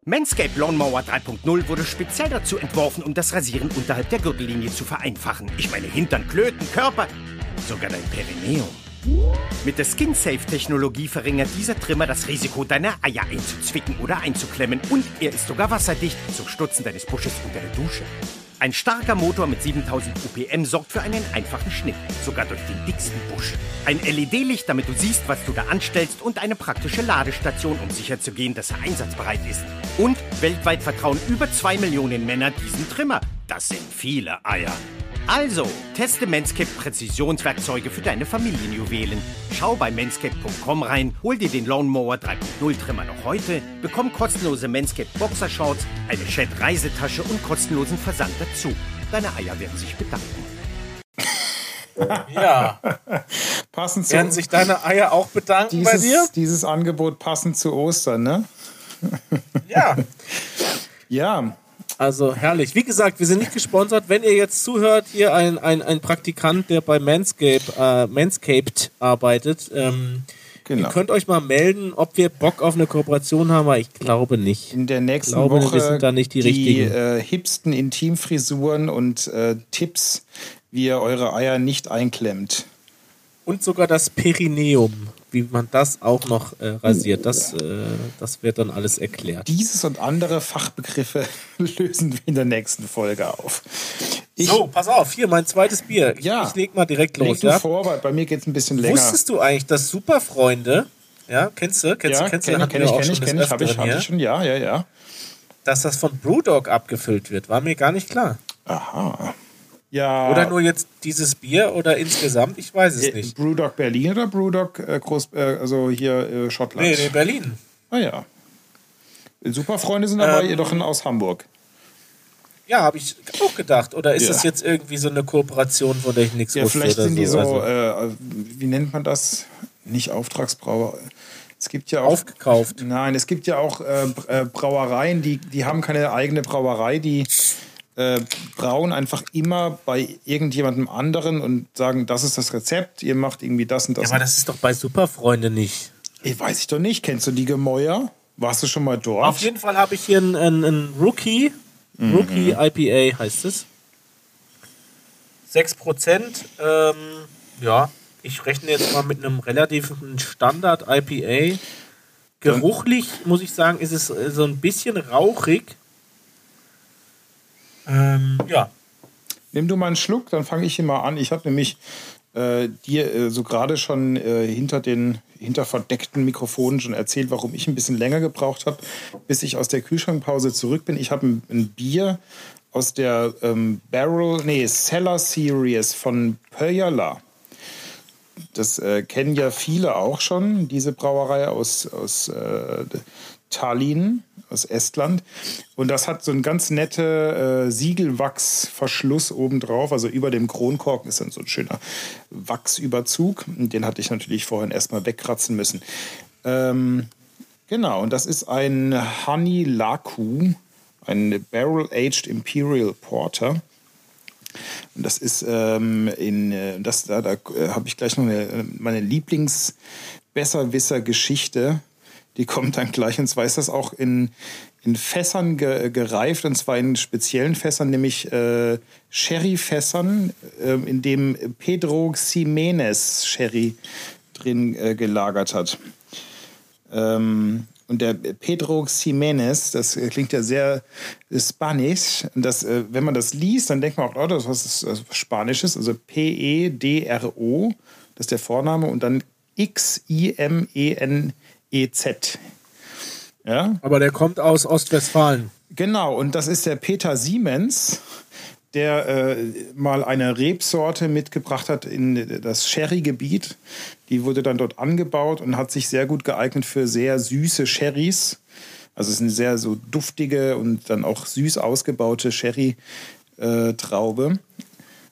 Manscaped Lawnmower 3.0 wurde speziell dazu entworfen, um das Rasieren unterhalb der Gürtellinie zu vereinfachen. Ich meine Hintern, Klöten, Körper, sogar dein Perineum. Mit der SkinSafe-Technologie verringert dieser Trimmer das Risiko, deine Eier einzuzwicken oder einzuklemmen und er ist sogar wasserdicht zum Stutzen deines Busches unter der Dusche. Ein starker Motor mit 7000 UPM sorgt für einen einfachen Schnitt, sogar durch den dicksten Busch. Ein LED-Licht, damit du siehst, was du da anstellst und eine praktische Ladestation, um sicherzugehen, dass er einsatzbereit ist. Und weltweit vertrauen über zwei Millionen Männer diesem Trimmer. Das sind viele Eier. Also, teste Manscaped Präzisionswerkzeuge für deine Familienjuwelen. Schau bei manscaped.com rein, hol dir den Lawnmower 3.0 Trimmer noch heute, bekomm kostenlose Manscaped Boxershorts, eine Shed Reisetasche und kostenlosen Versand dazu. Deine Eier werden sich bedanken. Ja. Passend zu Werden sich deine Eier auch bedanken bei dir? dieses, dieses Angebot passend zu Ostern, ne? Ja. Ja, Also herrlich. Wie gesagt, wir sind nicht gesponsert. Wenn ihr jetzt zuhört, hier ein, ein, ein Praktikant, der bei Manscape, äh, Manscaped arbeitet, ähm, genau. ihr könnt euch mal melden, ob wir Bock auf eine Kooperation haben, aber ich glaube nicht. In der nächsten Ich glaube, Woche wir sind da nicht die richtigen. äh, hipsten Intimfrisuren und äh, Tipps, wie ihr eure Eier nicht einklemmt. Und sogar das Perineum, wie man das auch noch äh, rasiert. Das, äh, das wird dann alles erklärt. Dieses und andere Fachbegriffe lösen wir in der nächsten Folge auf. Ich so, pass auf, hier mein zweites Bier. Ich, Ja. ich leg mal direkt los. du Ja? vor, weil bei mir geht es ein bisschen länger. Wusstest du eigentlich, dass Superfreunde, ja, kennst du, kennst ja, du, kennst du, kenn hatten kenn kenn schon ich, kenn ich, hab ich, hab ich schon, ja, ja, ja. dass das von Brewdog abgefüllt wird, war mir gar nicht klar. Aha. Ja. Oder nur jetzt dieses Bier oder insgesamt, ich weiß es äh, nicht. Brewdog Berlin oder Brewdog äh, Groß, äh, also hier äh, Schottland? Nee, nee, Berlin. Ah ja. Superfreunde sind aber Ähm, ihr doch in, aus Hamburg. Ja, habe ich auch gedacht. Oder ist Ja. das jetzt irgendwie so eine Kooperation, von der ich nichts Ja, wusste? vielleicht oder sind die so, Also, äh, wie nennt man das? Nicht Auftragsbrauer. Es gibt ja auch. aufgekauft. Nein, es gibt ja auch äh, äh, Brauereien, die, die haben keine eigene Brauerei, die äh, brauen einfach immer bei irgendjemandem anderen und sagen, das ist das Rezept, ihr macht irgendwie das und das. Ja, aber das ist doch bei Superfreunde nicht. ich weiß ich doch nicht. Kennst du die Gemäuer? Warst du schon mal dort? Auf jeden Fall habe ich hier einen, einen, einen Rookie. Mhm. Rookie IPA heißt es. 6%. Ähm, ja, ich rechne jetzt mal mit einem relativen Standard IPA. Geruchlich, muss ich sagen, ist es äh, so ein bisschen rauchig. Ähm, ja, Nimm du mal einen Schluck, dann fange ich hier mal an. Ich habe nämlich äh, dir äh, so gerade schon äh, hinter den hinter verdeckten Mikrofonen schon erzählt, warum ich ein bisschen länger gebraucht habe, bis ich aus der Kühlschrankpause zurück bin. Ich habe ein, ein Bier aus der ähm, Barrel, nee, Cellar Series von Pöjala. Das äh, kennen ja viele auch schon, diese Brauerei aus, aus äh, Tallinn, aus Estland. Und das hat so ein ganz nette äh, Siegelwachsverschluss obendrauf. Also über dem Kronkorken ist dann so ein schöner Wachsüberzug. Und Den hatte ich natürlich vorhin erstmal wegkratzen müssen. Ähm, genau, und das ist ein Honey Laku, ein Barrel-Aged Imperial Porter. Und das ist ähm, in äh, das da, da äh, habe ich gleich noch eine, meine Lieblings-Besserwisser-Geschichte. Die kommt dann gleich und zwar ist das auch in, in Fässern ge, gereift und zwar in speziellen Fässern, nämlich äh, Sherry-Fässern, äh, in dem Pedro Ximenez Sherry drin äh, gelagert hat. Ähm, und der Pedro Ximenez, das äh, klingt ja sehr spanisch. Das, äh, wenn man das liest, dann denkt man auch, oh, das ist was Spanisches. Also P-E-D-R-O, das ist der Vorname. Und dann X-I-M-E-N-E-Z. Ja, aber der kommt aus Ostwestfalen. Genau, und das ist der Peter Siemens, der äh, mal eine Rebsorte mitgebracht hat in das Sherry-Gebiet. Die wurde dann dort angebaut und hat sich sehr gut geeignet für sehr süße Sherrys. Also es ist eine sehr so duftige und dann auch süß ausgebaute Sherry-Traube.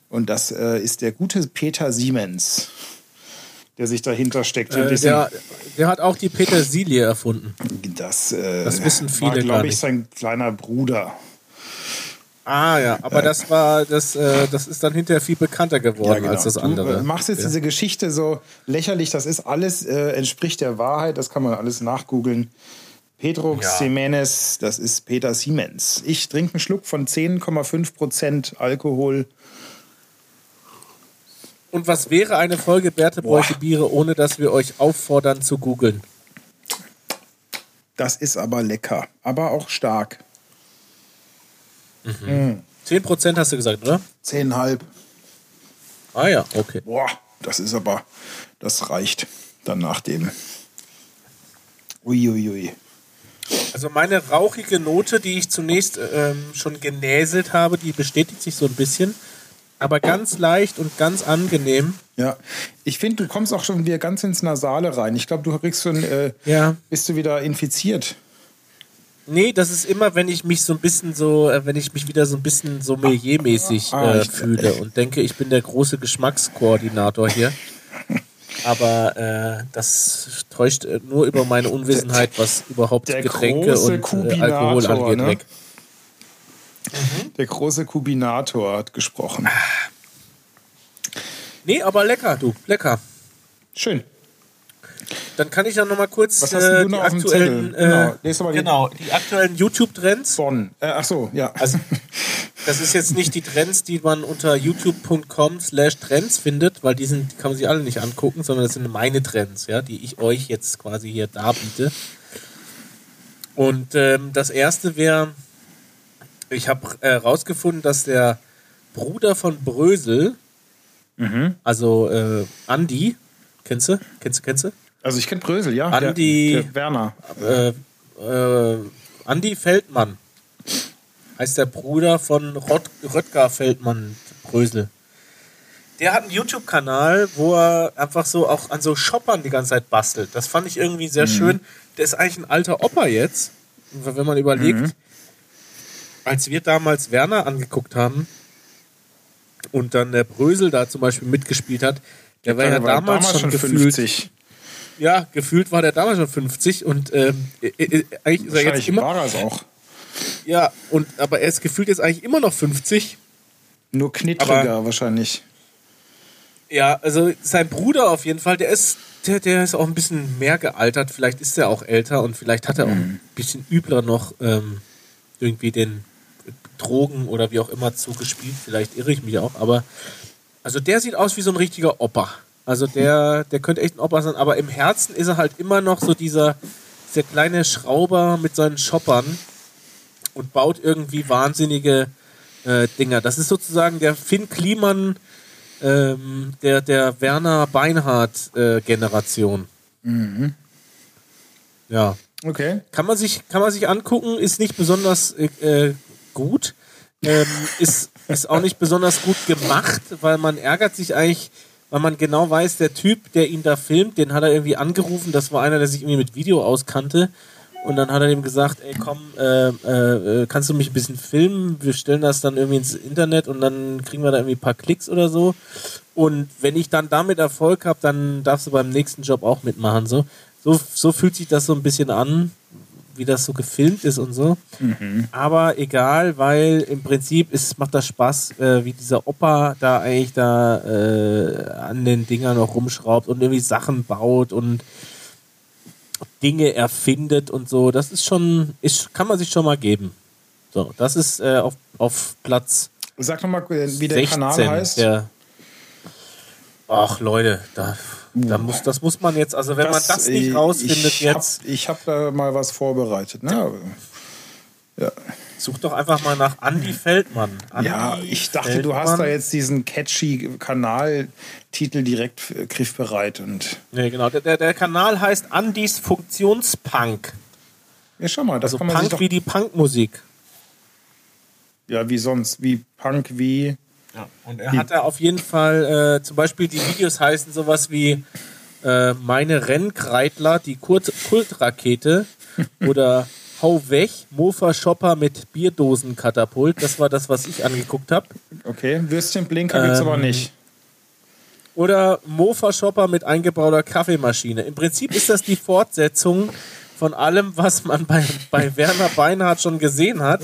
und das äh, ist der gute Peter Siemens, der sich dahinter steckt. Äh, der, der hat auch die Petersilie erfunden. das, äh, Das wissen viele war, glaube ich, sein kleiner Bruder. Ah ja, aber das war das, äh, das ist dann hinterher viel bekannter geworden als das andere. Du äh, machst jetzt diese Geschichte so lächerlich, das ist alles, äh, entspricht der Wahrheit, das kann man alles nachgoogeln. Pedro Ja. Jimenez, das ist Peter Siemens. Ich trinke einen Schluck von 10,5% Alkohol. Und was wäre eine Folge Berthe bräuchte. Biere, ohne dass wir euch auffordern zu googeln? Das ist aber lecker, aber auch stark. 10% hast du gesagt, oder? 10,5. Ah ja, okay. Boah, das ist aber, das reicht dann nach dem. Uiuiui. Also meine rauchige Note, die ich zunächst ähm, schon genäselt habe, die bestätigt sich so ein bisschen. Aber ganz leicht und ganz angenehm. Ja, ich finde, du kommst auch schon wieder ganz ins Nasale rein. Ich glaube, du kriegst schon, äh, Ja. bist du wieder infiziert. Nee, das ist immer, wenn ich mich so ein bisschen so, äh, wenn ich mich wieder so ein bisschen sommeliermäßig Ah, äh, ich- fühle und denke, ich bin der große Geschmackskoordinator hier. Aber äh, das täuscht äh, nur über meine Unwissenheit, was überhaupt der Getränke und äh, Alkohol angeht. ne? Weg. Der große Kubinator hat gesprochen. Nee, aber lecker, du, lecker. Schön. Dann kann ich ja noch mal kurz Was hast äh, du die noch aktuellen? Genau, äh, die- genau, die aktuellen YouTube-Trends. Bonn. Äh, ach so, ja. Also, das ist jetzt nicht die Trends, die man unter youtube.com slash Trends findet, weil die, sind, kann man sich alle nicht angucken, sondern das sind meine Trends, ja, die ich euch jetzt quasi hier darbiete. Und ähm, das erste wäre, ich habe herausgefunden, dass der Bruder von Brösel, also äh, Andi, kennst du? Kennst du, kennst du? also ich kenne Brösel, ja. Andi- Der, der Werner. äh, äh, Andi Feldmann heißt der Bruder von Rot Röttger Feldmann Brösel. Der hat einen YouTube-Kanal, wo er einfach so auch an so Shoppern die ganze Zeit bastelt. Das fand ich irgendwie sehr schön. Der ist eigentlich ein alter Opa jetzt, wenn man überlegt, als wir damals Werner angeguckt haben und dann der Brösel da zum Beispiel mitgespielt hat, der war ja war damals, schon, gefühlt 50. ja, gefühlt war der damals schon 50 und ähm, äh, äh, eigentlich ist er jetzt Wahrscheinlich immer. war er es auch. Ja, und aber er ist gefühlt jetzt eigentlich immer noch 50. Nur knittriger Aber- wahrscheinlich. Ja, also sein Bruder auf jeden Fall, der ist, der, der ist auch ein bisschen mehr gealtert. Vielleicht ist er auch älter und vielleicht hat er auch ein bisschen übler noch ähm, irgendwie den Drogen oder wie auch immer zugespielt. Vielleicht irre ich mich auch, aber also der sieht aus wie so ein richtiger Opa. Also der, der könnte echt ein Opa sein, aber im Herzen ist er halt immer noch so dieser, dieser kleine Schrauber mit seinen Shoppern und baut irgendwie wahnsinnige äh, Dinger. Das ist sozusagen der Finn Kliman ähm, der, der Werner Beinhardt-Generation. Ja. Okay. Kann man sich, kann man sich angucken, ist nicht besonders äh, äh, gut. Ähm, ist, ist auch nicht besonders gut gemacht, weil man ärgert sich eigentlich, weil man genau weiß, der Typ, der ihn da filmt, den hat er irgendwie angerufen, das war einer, der sich irgendwie mit Video auskannte. Und dann hat er ihm gesagt, ey komm, äh, äh, kannst du mich ein bisschen filmen? Wir stellen das dann irgendwie ins Internet und dann kriegen wir da irgendwie ein paar Klicks oder so. Und wenn ich dann damit Erfolg habe, dann darfst du beim nächsten Job auch mitmachen. So, so, so fühlt sich das so ein bisschen an, wie das so gefilmt ist und so. Aber egal, weil im Prinzip ist, macht das Spaß, äh, wie dieser Opa da eigentlich da äh, an den Dingern noch rumschraubt und irgendwie Sachen baut und Dinge erfindet und so. Das ist schon, ist, kann man sich schon mal geben. So, das ist äh, auf, auf Platz Sag nochmal, wie der 16. Kanal heißt. Der, ach Leute, da, da muss, das muss man jetzt, also wenn man das nicht äh, rausfindet ich jetzt, Hab, ich habe da mal was vorbereitet. Ne? Ja. such doch einfach mal nach Andy Feldmann. Andi ja, ich dachte, du hast Feldmann. da jetzt diesen catchy Kanaltitel direkt griffbereit. Und Nee, genau. Der, der, Kanal heißt Andys Funktionspunk. ja, schau mal, das Also kann man sich Punk doch. wie die Punkmusik. Ja, wie sonst. Wie Punk, wie. Ja, und er hat da auf jeden Fall, äh, zum Beispiel die Videos heißen sowas wie äh, Meine Rennkreitler, die Kurt Kultrakete oder Hau weg, Mofa Shopper mit Bierdosenkatapult. Das war das, was ich angeguckt habe. Okay, Würstchenblinker gibt's Ähm, aber nicht. Oder Mofa Shopper mit eingebauter Kaffeemaschine. Im Prinzip ist das die Fortsetzung von allem, was man bei, bei Werner Beinhardt schon gesehen hat.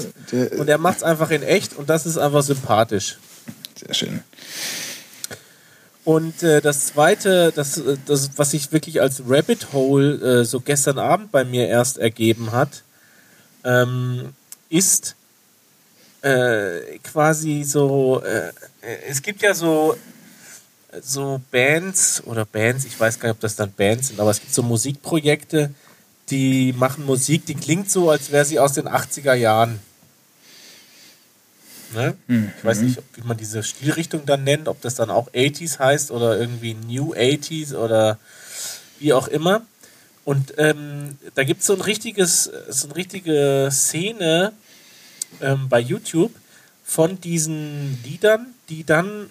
Und er macht es einfach in echt und das ist einfach sympathisch. Sehr schön. Und äh, das zweite, das, äh, das, was sich wirklich als Rabbit Hole äh, so gestern Abend bei mir erst ergeben hat, ähm, ist äh, quasi so, äh, es gibt ja so, so Bands oder Bands, ich weiß gar nicht, ob das dann Bands sind, aber es gibt so Musikprojekte, die machen Musik, die klingt so, als wäre sie aus den 80er Jahren. Ne? Mhm. Ich weiß nicht, wie man diese Stilrichtung dann nennt, ob das dann auch 80s heißt oder irgendwie New 80s oder wie auch immer. Und ähm, da gibt es so ein richtiges, so eine richtige Szene ähm, bei YouTube von diesen Liedern, die dann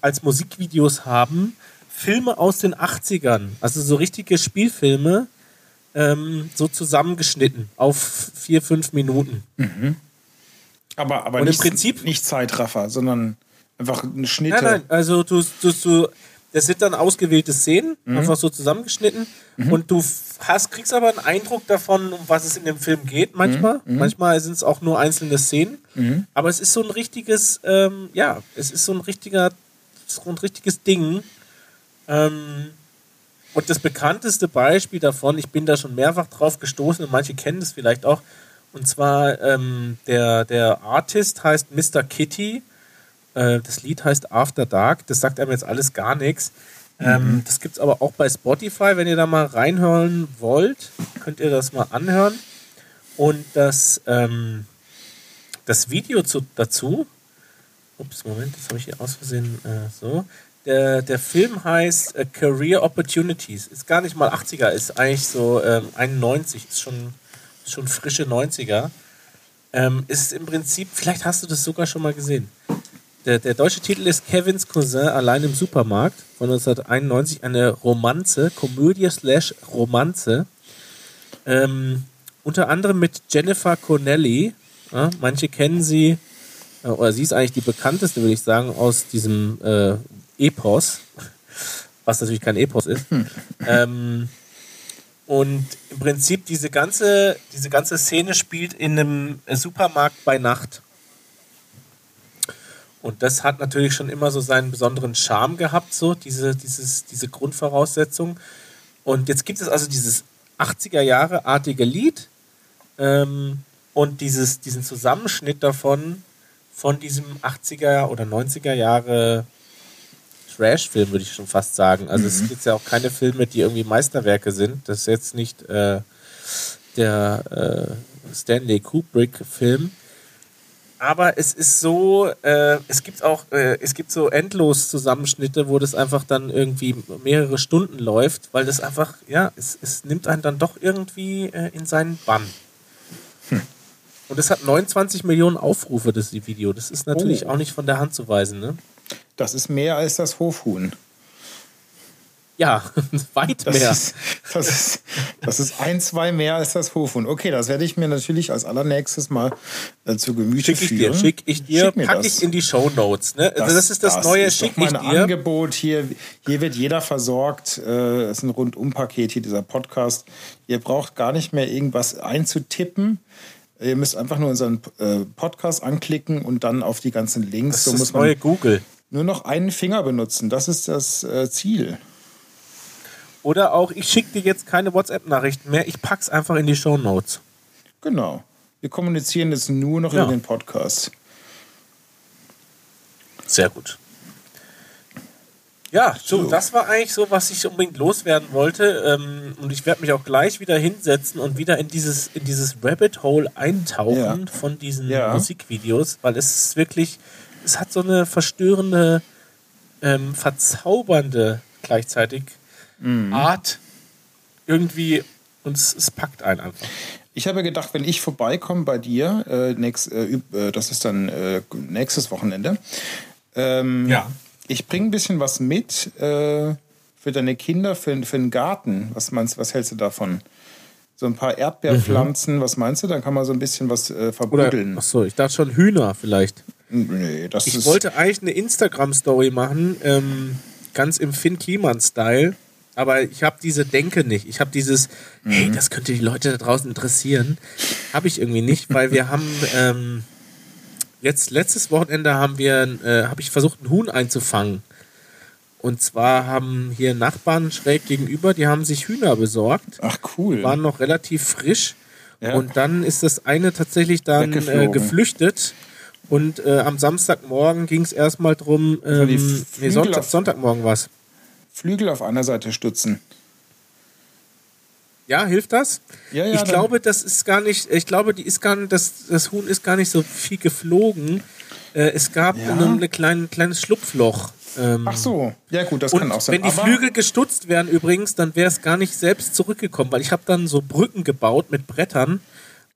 als Musikvideos haben, Filme aus den 80ern, also so richtige Spielfilme, ähm, so zusammengeschnitten auf vier, fünf Minuten. Mhm. Aber, aber nicht, im Prinzip nicht Zeitraffer, sondern einfach eine Schnitte. Nein, nein, also du, du, du das sind dann ausgewählte Szenen, mhm. einfach so zusammengeschnitten. Mhm. Und du hast, kriegst aber einen Eindruck davon, um was es in dem Film geht, manchmal. Mhm. mhm. Manchmal sind es auch nur einzelne Szenen. Mhm. Aber es ist so ein richtiges, ähm, ja, es ist so ein richtiger, so ein richtiges Ding. Ähm, und das bekannteste Beispiel davon, ich bin da schon mehrfach drauf gestoßen und manche kennen das vielleicht auch, und zwar ähm, der, der Artist heißt Mr. Kitty. Äh, das Lied heißt After Dark. Das sagt einem jetzt alles gar nichts. Ähm, mhm. das gibt es aber auch bei Spotify. Wenn ihr da mal reinhören wollt, könnt ihr das mal anhören. Und das, ähm, das Video zu, dazu, ups, Moment, das habe ich hier aus Versehen äh, so. Der, der Film heißt äh, Career Opportunities. Ist gar nicht mal 80er, ist eigentlich so ähm, 91, ist schon schon frische 90er. Ähm, ist im Prinzip, vielleicht hast du das sogar schon mal gesehen. Der, der deutsche Titel ist Kevins Cousin allein im Supermarkt von 1991, eine Romanze, Komödie slash Romanze. Ähm, unter anderem mit Jennifer Connelly. Ja, manche kennen sie, äh, oder sie ist eigentlich die bekannteste, würde ich sagen, aus diesem äh, Epos, was natürlich kein Epos ist. ähm, und im Prinzip diese ganze, diese ganze Szene spielt in einem Supermarkt bei Nacht. Und das hat natürlich schon immer so seinen besonderen Charme gehabt, so diese, dieses, diese Grundvoraussetzung. Und jetzt gibt es also dieses 80er Jahre artige Lied ähm, und dieses, diesen Zusammenschnitt davon von diesem 80er oder 90er Jahre Trash-Film, würde ich schon fast sagen. Also mhm. es gibt ja auch keine Filme, die irgendwie Meisterwerke sind. Das ist jetzt nicht äh, der äh, Stanley Kubrick-Film. Aber es ist so, äh, es gibt auch, äh, es gibt so endlos Zusammenschnitte, wo das einfach dann irgendwie mehrere Stunden läuft, weil das einfach, ja, es, es nimmt einen dann doch irgendwie äh, in seinen Bann. Hm. Und es hat 29 Millionen Aufrufe, das Video. Das ist natürlich oh. auch nicht von der Hand zu weisen, ne? Das ist mehr als das Hofhuhn. Ja, weit das mehr. Ist, das, ist, das ist ein, zwei mehr als das Hofhuhn. Okay, das werde ich mir natürlich als allernächstes mal äh, zu Gemüte schick ich führen. Dir, schick ich dir, schick pack ich in die Show Notes. Ne? Das, also das ist das, das neue ist Schick mein ich dir. Angebot hier. Hier wird jeder versorgt. Äh, es äh, ist ein Rundum-Paket hier dieser Podcast. Ihr braucht gar nicht mehr irgendwas einzutippen. Ihr müsst einfach nur unseren äh, Podcast anklicken und dann auf die ganzen Links. Das so ist das neue Google nur noch einen Finger benutzen. Das ist das äh, Ziel. Oder auch, ich schicke dir jetzt keine WhatsApp-Nachrichten mehr, ich pack's einfach in die Show Notes. Genau. Wir kommunizieren jetzt nur noch ja. über den Podcast. Sehr gut. Ja, so, das war eigentlich so, was ich unbedingt loswerden wollte. Ähm, und ich werde mich auch gleich wieder hinsetzen und wieder in dieses, in dieses Rabbit Hole eintauchen ja. von diesen ja. Musikvideos, weil es ist wirklich, es hat so eine verstörende, ähm, verzaubernde gleichzeitig mhm. Art irgendwie und es, es, packt einen einfach. Ich habe gedacht, wenn ich vorbeikomme bei dir, äh, nächst, äh, äh, das ist dann äh, nächstes Wochenende, ähm, ja. ich bringe ein bisschen was mit äh, für deine Kinder, für, für den Garten. Was meinst was hältst du davon? So ein paar Erdbeerpflanzen, mhm. was meinst du? Dann kann man so ein bisschen was äh, verbuddeln. Achso, ich dachte schon Hühner vielleicht. Nee, das ich wollte eigentlich eine Instagram-Story machen, ähm, ganz im Finn Kliman-Style. aber ich habe diese Denke nicht. Ich habe dieses, mhm. hey, das könnte die Leute da draußen interessieren. Habe ich irgendwie nicht, weil wir haben ähm, jetzt letztes Wochenende haben wir, äh, habe ich versucht, ein Huhn einzufangen. Und zwar haben hier Nachbarn schräg gegenüber, die haben sich Hühner besorgt. Ach cool. Die waren noch relativ frisch. Ja. Und dann ist das eine tatsächlich dann äh, geflüchtet. Und äh, am Samstagmorgen ging es erstmal drum, ähm, nee, Sonntag, Sonntagmorgen was. Flügel auf einer Seite stützen. Ja, hilft das? Ja, ja, ich glaube, das ist gar nicht, ich glaube, die ist gar nicht, das, das Huhn ist gar nicht so viel geflogen. Äh, es gab ja. ein eine kleine, kleines Schlupfloch. Ähm, Ach so, ja gut, das kann auch sein. Wenn die Flügel gestutzt wären übrigens, dann wäre es gar nicht selbst zurückgekommen, weil ich habe dann so Brücken gebaut mit Brettern.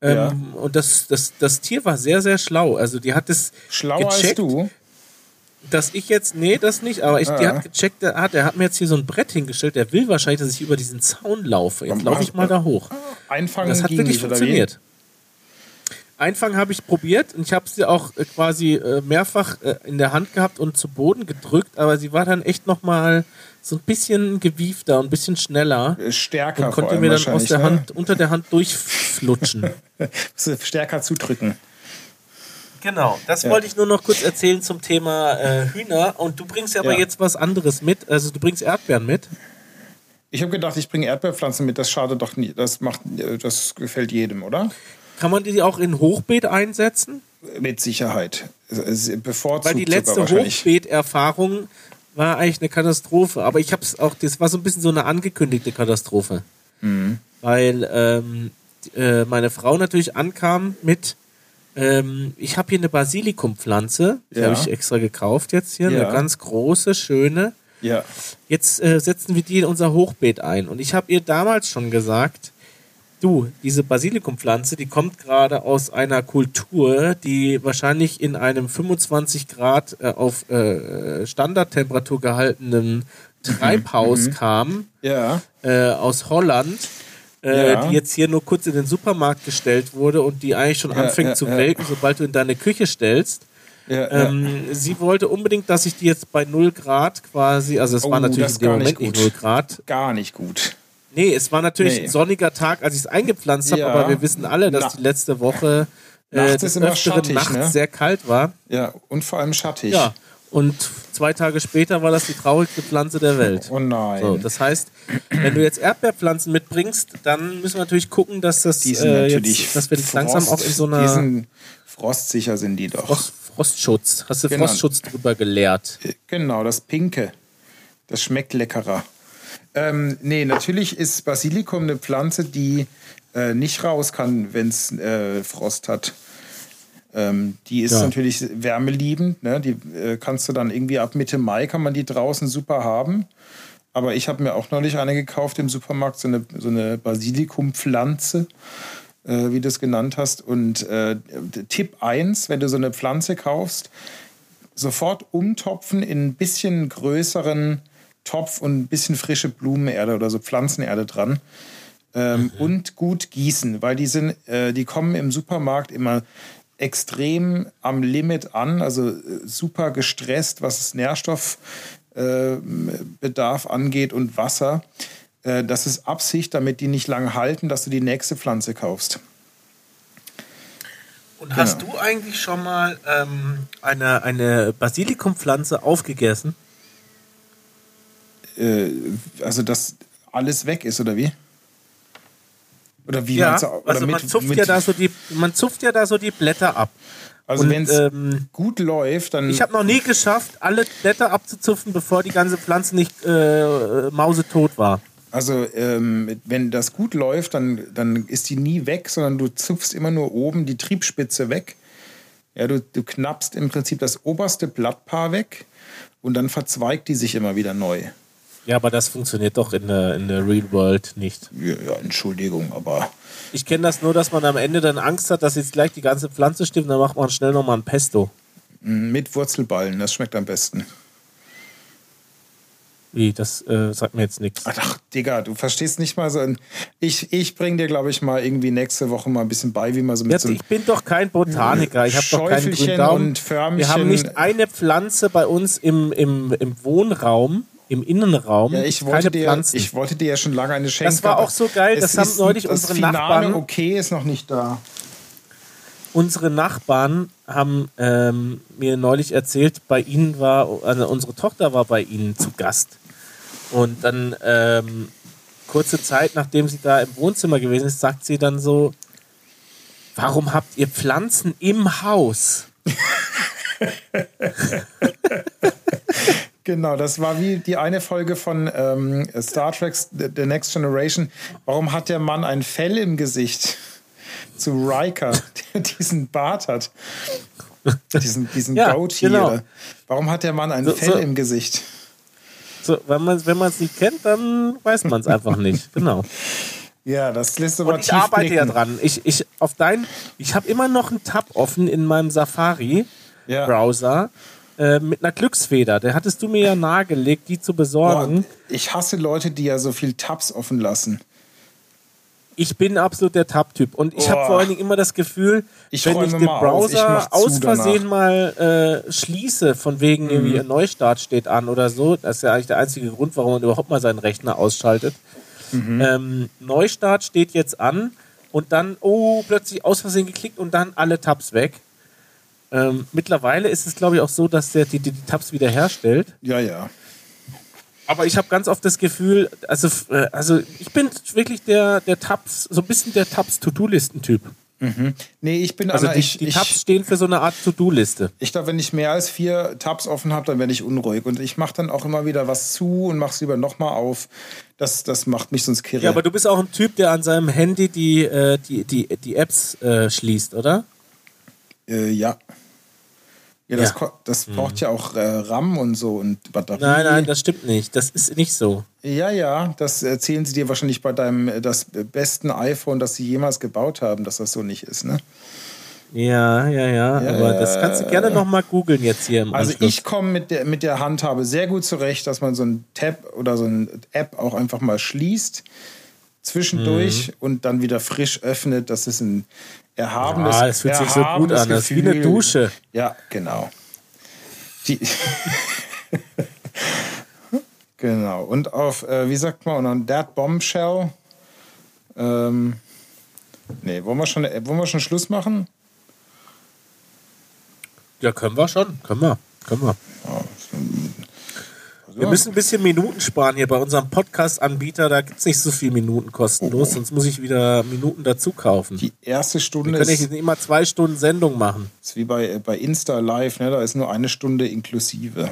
Ähm, ja. Und das, das, das Tier war sehr, sehr schlau. Also die hat es Schlauer gecheckt, als du? Dass ich jetzt, nee, das nicht, aber ich, ah. die hat gecheckt, der hat, der hat mir jetzt hier so ein Brett hingestellt, der will wahrscheinlich, dass ich über diesen Zaun laufe. Jetzt laufe ich mal da hoch. Einfangen das hat wirklich funktioniert. Einfangen habe ich probiert und ich habe sie auch äh, quasi äh, mehrfach äh, in der Hand gehabt und zu Boden gedrückt, aber sie war dann echt nochmal so ein bisschen gewiefter und ein bisschen schneller. Stärker. Und konnte mir dann aus der ne? Hand, unter der Hand durchflutschen. Stärker zudrücken. Genau, das ja. wollte ich nur noch kurz erzählen zum Thema äh, Hühner. Und du bringst ja aber ja. jetzt was anderes mit. Also du bringst Erdbeeren mit. Ich habe gedacht, ich bringe Erdbeerpflanzen mit. Das schadet doch nie. Das macht, das gefällt jedem, oder? Kann man die auch in Hochbeet einsetzen? Mit Sicherheit. Bevorzugt Weil die letzte Hochbeet-Erfahrung war eigentlich eine Katastrophe. Aber ich habe es auch, das war so ein bisschen so eine angekündigte Katastrophe. Mhm. Weil ähm, äh, meine Frau natürlich ankam mit, ähm, ich habe hier eine Basilikumpflanze, die ja. habe ich extra gekauft jetzt hier, ja. eine ganz große, schöne. Ja. Jetzt äh, setzen wir die in unser Hochbeet ein. Und ich habe ihr damals schon gesagt, du, diese Basilikumpflanze, die kommt gerade aus einer Kultur, die wahrscheinlich in einem 25 Grad äh, auf äh, Standardtemperatur gehaltenen Treibhaus mhm. kam, ja. äh, aus Holland, äh, ja. die jetzt hier nur kurz in den Supermarkt gestellt wurde und die eigentlich schon ja, anfängt zu welken, sobald du in deine Küche stellst. Ähm, sie wollte unbedingt, dass ich die jetzt bei 0 Grad quasi, also es oh, war natürlich in dem Moment nicht 0 Grad. Gar nicht gut. Nee, es war natürlich nee. ein sonniger Tag, als ich es eingepflanzt habe, ja. aber wir wissen alle, dass Na. die letzte Woche äh, des öfteren schattig, nachts ne? sehr kalt war. Ja, und vor allem schattig. Ja, und zwei Tage später war das die traurigste Pflanze der Welt. Oh nein. So, das heißt, wenn du jetzt Erdbeerpflanzen mitbringst, dann müssen wir natürlich gucken, dass das die sind äh, jetzt, dass wir Frost, langsam auch in so einer diesen frostsicher sind die doch. Frost, Frostschutz. Hast du genau. Frostschutz drüber geleert? Genau, das Pinke. Das schmeckt leckerer. Ähm, nee, natürlich ist Basilikum eine Pflanze, die äh, nicht raus kann, wenn es äh, Frost hat. Ähm, die ist ja. natürlich wärmeliebend. Ne? Die äh, kannst du dann irgendwie ab Mitte Mai kann man die draußen super haben. Aber ich habe mir auch neulich eine gekauft im Supermarkt, so eine, so eine Basilikumpflanze, äh, wie du es genannt hast. Und äh, Tipp 1, wenn du so eine Pflanze kaufst, sofort umtopfen in ein bisschen größeren Topf und ein bisschen frische Blumenerde oder so Pflanzenerde dran. Ähm, mhm. Und gut gießen, weil die sind, äh, die kommen im Supermarkt immer extrem am Limit an, also äh, super gestresst, was das Nährstoffbedarf äh, angeht und Wasser. Äh, das ist Absicht, damit die nicht lange halten, dass du die nächste Pflanze kaufst. Und hast genau. du eigentlich schon mal ähm, eine, eine Basilikumpflanze aufgegessen? Äh, also dass alles weg ist, oder wie? Oder wie ja, oder also man, mit, zupft mit ja da so die, man zupft ja da so die Blätter ab. Also wenn es ähm, gut läuft, dann. Ich habe noch nie geschafft, alle Blätter abzuzupfen, bevor die ganze Pflanze nicht äh, mausetot war. Also ähm, wenn das gut läuft, dann, dann ist die nie weg, sondern du zupfst immer nur oben die Triebspitze weg. Ja, du, du knappst im Prinzip das oberste Blattpaar weg und dann verzweigt die sich immer wieder neu. Ja, aber das funktioniert doch in der, in der Real World nicht. Ja, ja Entschuldigung, aber. Ich kenne das nur, dass man am Ende dann Angst hat, dass jetzt gleich die ganze Pflanze stimmt, dann macht man schnell nochmal ein Pesto. Mm, mit Wurzelballen, das schmeckt am besten. Wie, das äh, sagt mir jetzt nichts. Ach, Digga, du verstehst nicht mal so. Ein ich ich bringe dir, glaube ich, mal irgendwie nächste Woche mal ein bisschen bei, wie man so mit Jetzt, so Ich bin doch kein Botaniker. Ich habe doch keinen grünen Daumen. Und Förmchen. Wir haben nicht eine Pflanze bei uns im, im, im Wohnraum im Innenraum. Ja, ich wollte, dir, ich wollte dir ja schon lange eine schenken. Das war auch so geil, das haben neulich das unsere Finale Nachbarn. okay ist noch nicht da. Unsere Nachbarn haben ähm, mir neulich erzählt, bei ihnen war, also unsere Tochter war bei ihnen zu Gast. Und dann ähm, kurze Zeit, nachdem sie da im Wohnzimmer gewesen ist, sagt sie dann so, warum habt ihr Pflanzen im Haus? Genau, das war wie die eine Folge von ähm, Star Trek The Next Generation. Warum hat der Mann ein Fell im Gesicht? Zu Riker, der diesen Bart hat. Diesen, diesen Ja, Goat hier. genau. Warum hat der Mann ein So- Fell so- im Gesicht? So, wenn man wenn es nicht kennt, dann weiß man es einfach nicht. Genau. Ja, das lässt aber Und ich arbeite ja blicken. dran. Ich, ich auf dein, ich habe immer noch einen Tab offen in meinem Safari Ja. Äh, mit einer Glücksfeder. Der hattest du mir ja nahegelegt, die zu Boah, besorgen. ich hasse Leute, die ja so viel Tabs offen lassen. Ich bin absolut der Tab-Typ und ich habe Boah. vor allen Dingen immer das Gefühl, Ich wenn ich den Browser aus Versehen danach. mal äh, schließe, von wegen irgendwie ein Neustart steht an oder so, das ist ja eigentlich der einzige Grund, warum man überhaupt mal seinen Rechner ausschaltet. Ähm, Neustart steht jetzt an und dann, oh, plötzlich aus Versehen geklickt und dann alle Tabs weg. Ähm, mittlerweile ist es, glaube ich, auch so, dass der die, die, die Tabs wiederherstellt. Ja, ja. Aber ich habe ganz oft das Gefühl, also, äh, also ich bin wirklich der, der Tabs, so ein bisschen der Tabs-To-Do-Listen-Typ. Nee, ich bin Also die, ich, die ich, Tabs stehen für so eine Art To-Do-Liste. ich glaube, wenn ich mehr als vier Tabs offen habe, dann werde ich unruhig. Und ich mache dann auch immer wieder was zu und mache es lieber nochmal auf. Das, das macht mich sonst kirre. Ja, aber du bist auch ein Typ, der an seinem Handy die, äh, die, die, die Apps äh, schließt, oder? Äh, ja. Ja, das, Ja. das braucht ja auch äh, RAM und so und Batterie. Nein, nein, das stimmt nicht. Das ist nicht so. ja, ja, das erzählen sie dir wahrscheinlich bei deinem äh, das besten iPhone, das sie jemals gebaut haben, dass das so nicht ist, ne? Ja, ja, ja. Ja, aber das kannst du gerne noch mal googeln jetzt hier im Also Anschluss. ich komme mit der, mit der Handhabe sehr gut zurecht, dass man so ein Tab oder so ein App auch einfach mal schließt zwischendurch Mhm. und dann wieder frisch öffnet. Das ist ein erhabenes Ah, es fühlt sich so gut an. Das ist wie eine. Dusche. Ja, genau. Die genau. Und auf, äh, wie sagt man, und on that bombshell. Ähm, nee, wollen wir, schon, äh, wollen wir schon Schluss machen? Ja, können wir schon. Können wir. Können wir. Wir müssen ein bisschen Minuten sparen hier bei unserem Podcast-Anbieter. Da gibt es nicht so viel Minuten kostenlos, sonst muss ich wieder Minuten dazu kaufen. Die erste Wir Stunde können ist, nicht immer zwei Stunden Sendung machen. ist wie bei, äh, bei Insta Live, ne? da ist nur eine Stunde inklusive.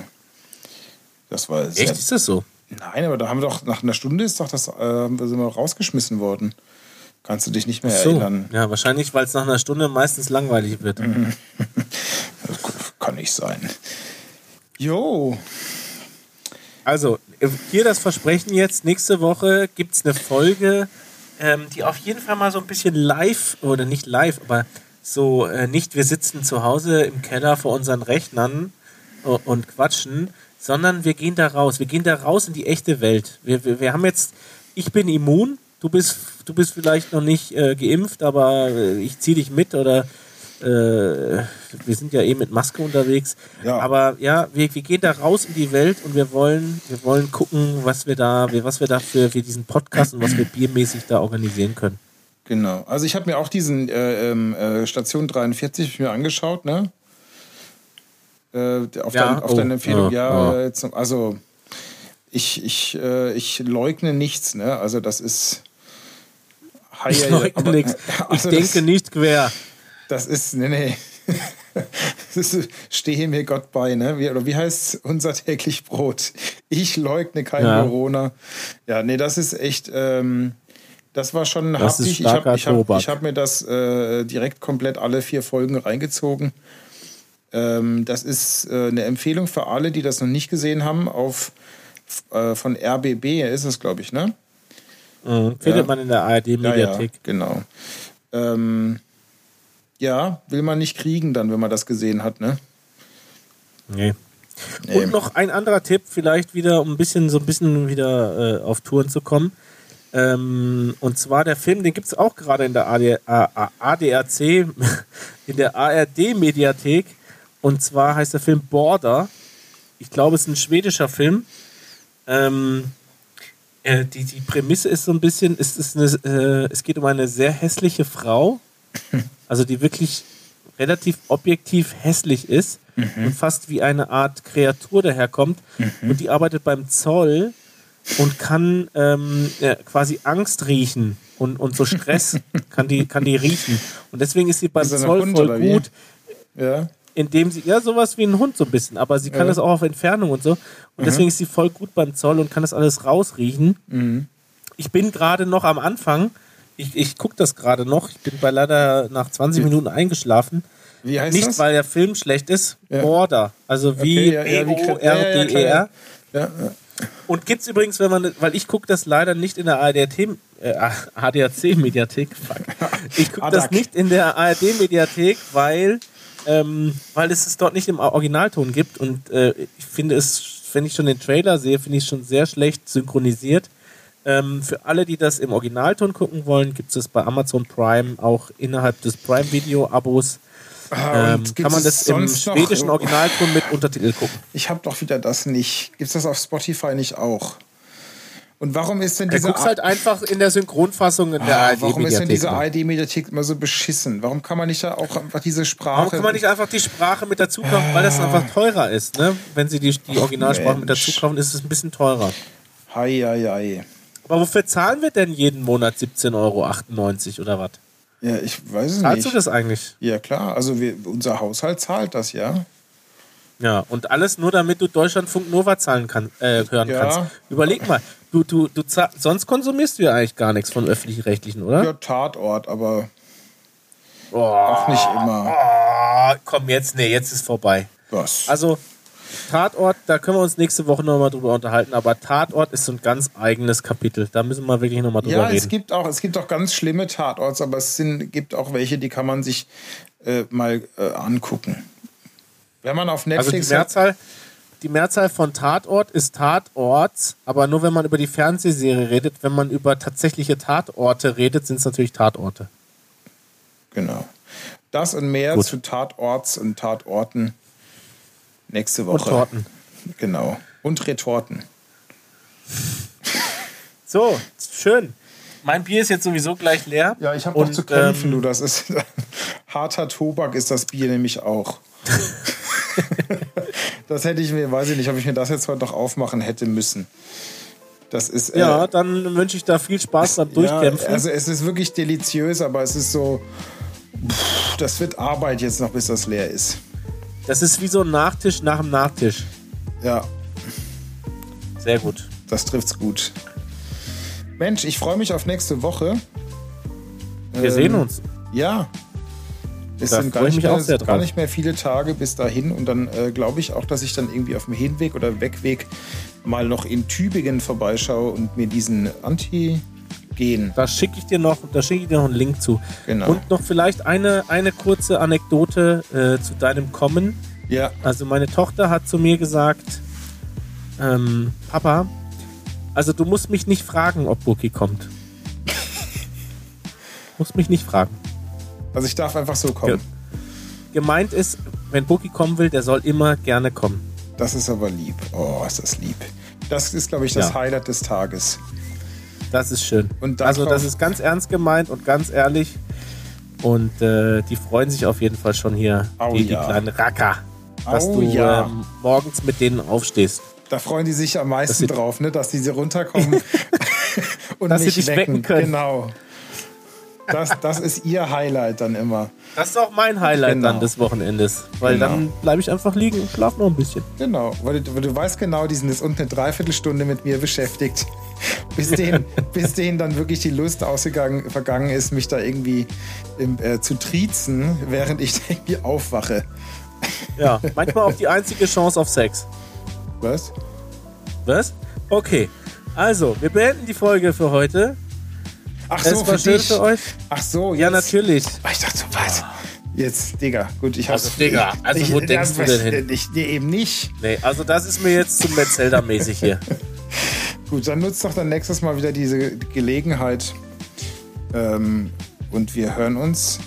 Das war sehr, Echt? Ist das so? Nein, aber da haben wir doch, nach einer Stunde ist doch das, äh, sind wir rausgeschmissen worden. Kannst du dich nicht mehr So. erinnern? Ja, wahrscheinlich, weil es nach einer Stunde meistens langweilig wird. Das kann nicht sein. Jo, Also, äh, hier das Versprechen jetzt, nächste Woche gibt es eine Folge, ähm, die auf jeden Fall mal so ein bisschen live, oder nicht live, aber so äh, nicht, wir sitzen zu Hause im Keller vor unseren Rechnern äh, und quatschen, sondern wir gehen da raus. Wir gehen da raus in die echte Welt. Wir, wir, wir haben jetzt, ich bin immun, du bist, du bist vielleicht noch nicht äh, geimpft, aber äh, ich ziehe dich mit oder äh, wir sind ja eh mit Maske unterwegs. Ja. Aber ja, wir, wir gehen da raus in die Welt und wir wollen, wir wollen gucken, was wir da, was wir da für, für diesen Podcast und was wir biermäßig da organisieren können. genau. Also ich habe mir auch diesen äh, ähm, äh, Station 43 hab ich mir angeschaut, ne? Äh, auf, Ja, dein, auf oh, deine Empfehlung, ja, ja. ja. äh, zum- also ich, ich, äh, ich leugne nichts, ne? Also das ist. Ich leugne nichts. Ich also denke das, nicht quer. Das ist, nee, nee. Das ist, stehe mir Gott bei, ne? Wie, oder wie heißt unser täglich Brot? Ich leugne kein Ja. Corona. Ja, nee, das ist echt, ähm, das war schon Das haftig. Ich habe hab, hab mir das äh, direkt komplett alle vier Folgen reingezogen. Ähm, das ist äh, eine Empfehlung für alle, die das noch nicht gesehen haben, auf äh, von RBB ist es, glaube ich, ne? Mhm. Findet Ja. man in der Ja, ja, ARD-Mediathek. genau. Ähm, ja, will man nicht kriegen dann, wenn man das gesehen hat, ne? Nee. Nee. Und noch ein anderer Tipp, vielleicht wieder, um ein bisschen so ein bisschen wieder äh, auf Touren zu kommen. Ähm, und zwar der Film, den gibt es auch gerade in der AD, A- ADRC, in der ARD-Mediathek. Und zwar heißt der Film Border. Ich glaube, es ist ein schwedischer Film. Ähm, äh, die, die Prämisse ist so ein bisschen, es, ist eine, äh, es geht um eine sehr hässliche Frau, also die wirklich relativ objektiv hässlich ist Mhm. und fast wie eine Art Kreatur daherkommt. Und die arbeitet beim Zoll und kann ähm, ja, quasi Angst riechen und, und so Stress kann die, kann die riechen. Und deswegen ist sie beim Ist Zoll Hund voll gut, Ja. indem sie, ja, sowas wie ein Hund so ein bisschen, aber sie kann Ja. Mhm. das auch auf Entfernung und so. Und deswegen ist sie voll gut beim Zoll und kann das alles rausriechen. Mhm. Ich bin gerade noch am Anfang. Ich, ich gucke das gerade noch. Ich bin bei leider nach 20 Minuten eingeschlafen. Wie heißt Nicht, das? weil der Film schlecht ist. Ja. Border. Also wie Okay, B-O-R-D-E-R. ja, ja, ja. Und gibt's übrigens, wenn man, weil ich gucke das leider nicht in der ARD, äh, ADAC-Mediathek, fuck. Ich gucke das nicht in der ARD-Mediathek, weil, ähm, weil es es dort nicht im Originalton gibt. Und äh, ich finde es, wenn ich schon den Trailer sehe, finde ich es schon sehr schlecht synchronisiert. Ähm, für alle, die das im Originalton gucken wollen, gibt es bei Amazon Prime auch innerhalb des Prime-Video-Abos. Ah, Ähm, und kann man das im sonst noch- schwedischen Originalton mit Untertitel gucken. Ich habe doch wieder das nicht. Gibt es das auf Spotify nicht auch? Und warum ist denn Du diese guckst halt einfach in der Synchronfassung in der Ah, ARD-Mediathek. warum ist denn diese. ARD-Mediathek immer so beschissen? Warum kann man nicht da auch einfach diese Sprache. Warum kann man nicht einfach die Sprache mit dazu kaufen, weil das einfach teurer ist, ne? Wenn sie die, die Originalsprache mit Mensch. dazu kaufen, ist es ein bisschen teurer. Hei, hei, hei. Aber wofür zahlen wir denn jeden Monat 17,98 Euro oder was? Ja, ich weiß es Zahlst du nicht. das eigentlich? Ja, klar. Also wir, unser Haushalt zahlt das, ja. Ja, und alles nur, damit du Deutschlandfunk Nova zahlen kann, äh, hören Ja. kannst. Überleg mal, du, du, du sonst konsumierst du ja eigentlich gar nichts von öffentlich-rechtlichen, oder? Ja, Tatort, aber Oh, auch nicht immer. oh, komm, jetzt, nee, jetzt ist vorbei. Was? Also, Tatort, da können wir uns nächste Woche nochmal drüber unterhalten, aber Tatort ist so ein ganz eigenes Kapitel. Da müssen wir wirklich nochmal drüber ja, reden. es gibt auch, es gibt auch ganz schlimme Tatorts, aber es sind, gibt auch welche, die kann man sich äh, mal äh, angucken. Wenn man auf Also die Netflix Mehrzahl, die Mehrzahl von Tatort ist Tatorts, aber nur wenn man über die Fernsehserie redet. Wenn man über tatsächliche Tatorte redet, sind es natürlich Tatorte. genau. Das und mehr Gut. zu Tatorts und Tatorten nächste Und Woche. Torten. Genau. Und Retorten. So, schön. Mein Bier ist jetzt sowieso gleich leer. Ja, ich habe noch Und, zu kämpfen, ähm, du. Das ist harter Tobak ist das Bier nämlich auch. das hätte ich mir, weiß ich nicht, ob ich mir das jetzt heute noch aufmachen hätte müssen. Das ist äh, Ja, dann wünsche ich da viel Spaß beim Durchkämpfen. Ja, also es ist wirklich deliziös, aber es ist so. Pff, das wird Arbeit jetzt noch, bis das leer ist. Das ist wie so ein Nachtisch nach dem Nachtisch. Ja, Sehr gut. das trifft's gut. Mensch, ich freue mich auf nächste Woche. Wir Ähm, sehen uns. Ja. Es Da sind gar nicht, mich mehr, auch sehr gar nicht mehr viele Tage bis dahin. Und dann äh, glaube ich auch, dass ich dann irgendwie auf dem Hinweg oder Wegweg mal noch in Tübingen vorbeischaue und mir diesen Antigen. Da schicke ich dir noch, da schicke ich dir noch einen Link zu. Genau. Und noch vielleicht eine, eine kurze Anekdote äh, zu deinem Kommen. Ja, Also meine Tochter hat zu mir gesagt, ähm, Papa, also du musst mich nicht fragen, ob Buki kommt. musst mich nicht fragen. also ich darf einfach so kommen. Ja. Gemeint ist, wenn Buki kommen will, der soll immer gerne kommen. Das ist aber lieb. Oh, ist das lieb. Das ist, glaube ich, das Ja. Highlight des Tages. Das ist schön. Und darauf- also das ist ganz ernst gemeint und ganz ehrlich. Und äh, die freuen sich auf jeden Fall schon hier, Au die, die ja. kleinen Racker, dass Au du ja. ähm, morgens mit denen aufstehst. Da freuen die sich am meisten sie- drauf, ne? dass die runterkommen und Dass sie mich dich wecken können. Genau. Das, das ist ihr Highlight dann immer. Das ist auch mein Highlight Genau. dann des Wochenendes. Weil Genau. dann bleibe ich einfach liegen und schlafe noch ein bisschen. Genau, weil du, weil du weißt genau, die sind jetzt unten eine Dreiviertelstunde mit mir beschäftigt. Bis denen, bis denen dann wirklich die Lust ausgegangen, vergangen ist, mich da irgendwie im, äh, zu triezen, während ich irgendwie aufwache. Ja, manchmal auch die einzige Chance auf Sex. Was? Was? Okay. Also, wir beenden die Folge für heute. Ach Es so, war für schön dich. für euch. Ach so, Ja, jetzt. natürlich. Ah, Ich dachte so, was? Jetzt, Digga, gut, ich hab's. Also, Digga, also ich, wo ich, denkst du denn hin? Ich, nee, eben nicht. Nee, also das ist mir jetzt zu Metzelder-mäßig hier. Gut, dann nutzt doch dann nächstes Mal wieder diese Gelegenheit. Ähm, und wir hören uns.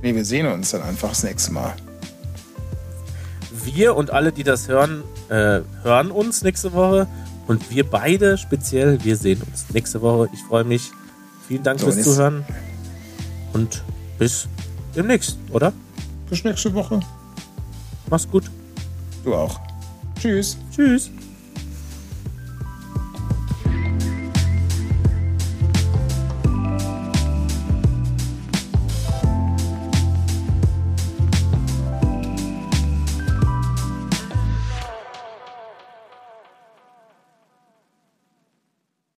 Nee, wir sehen uns dann einfach das nächste Mal. Wir und alle, die das hören, äh, hören uns nächste Woche. Und wir beide speziell, wir sehen uns nächste Woche. Ich freue mich. Vielen Dank So, fürs Zuhören. Und bis demnächst, oder? Bis nächste Woche. Mach's gut. Du auch. Tschüss. Tschüss.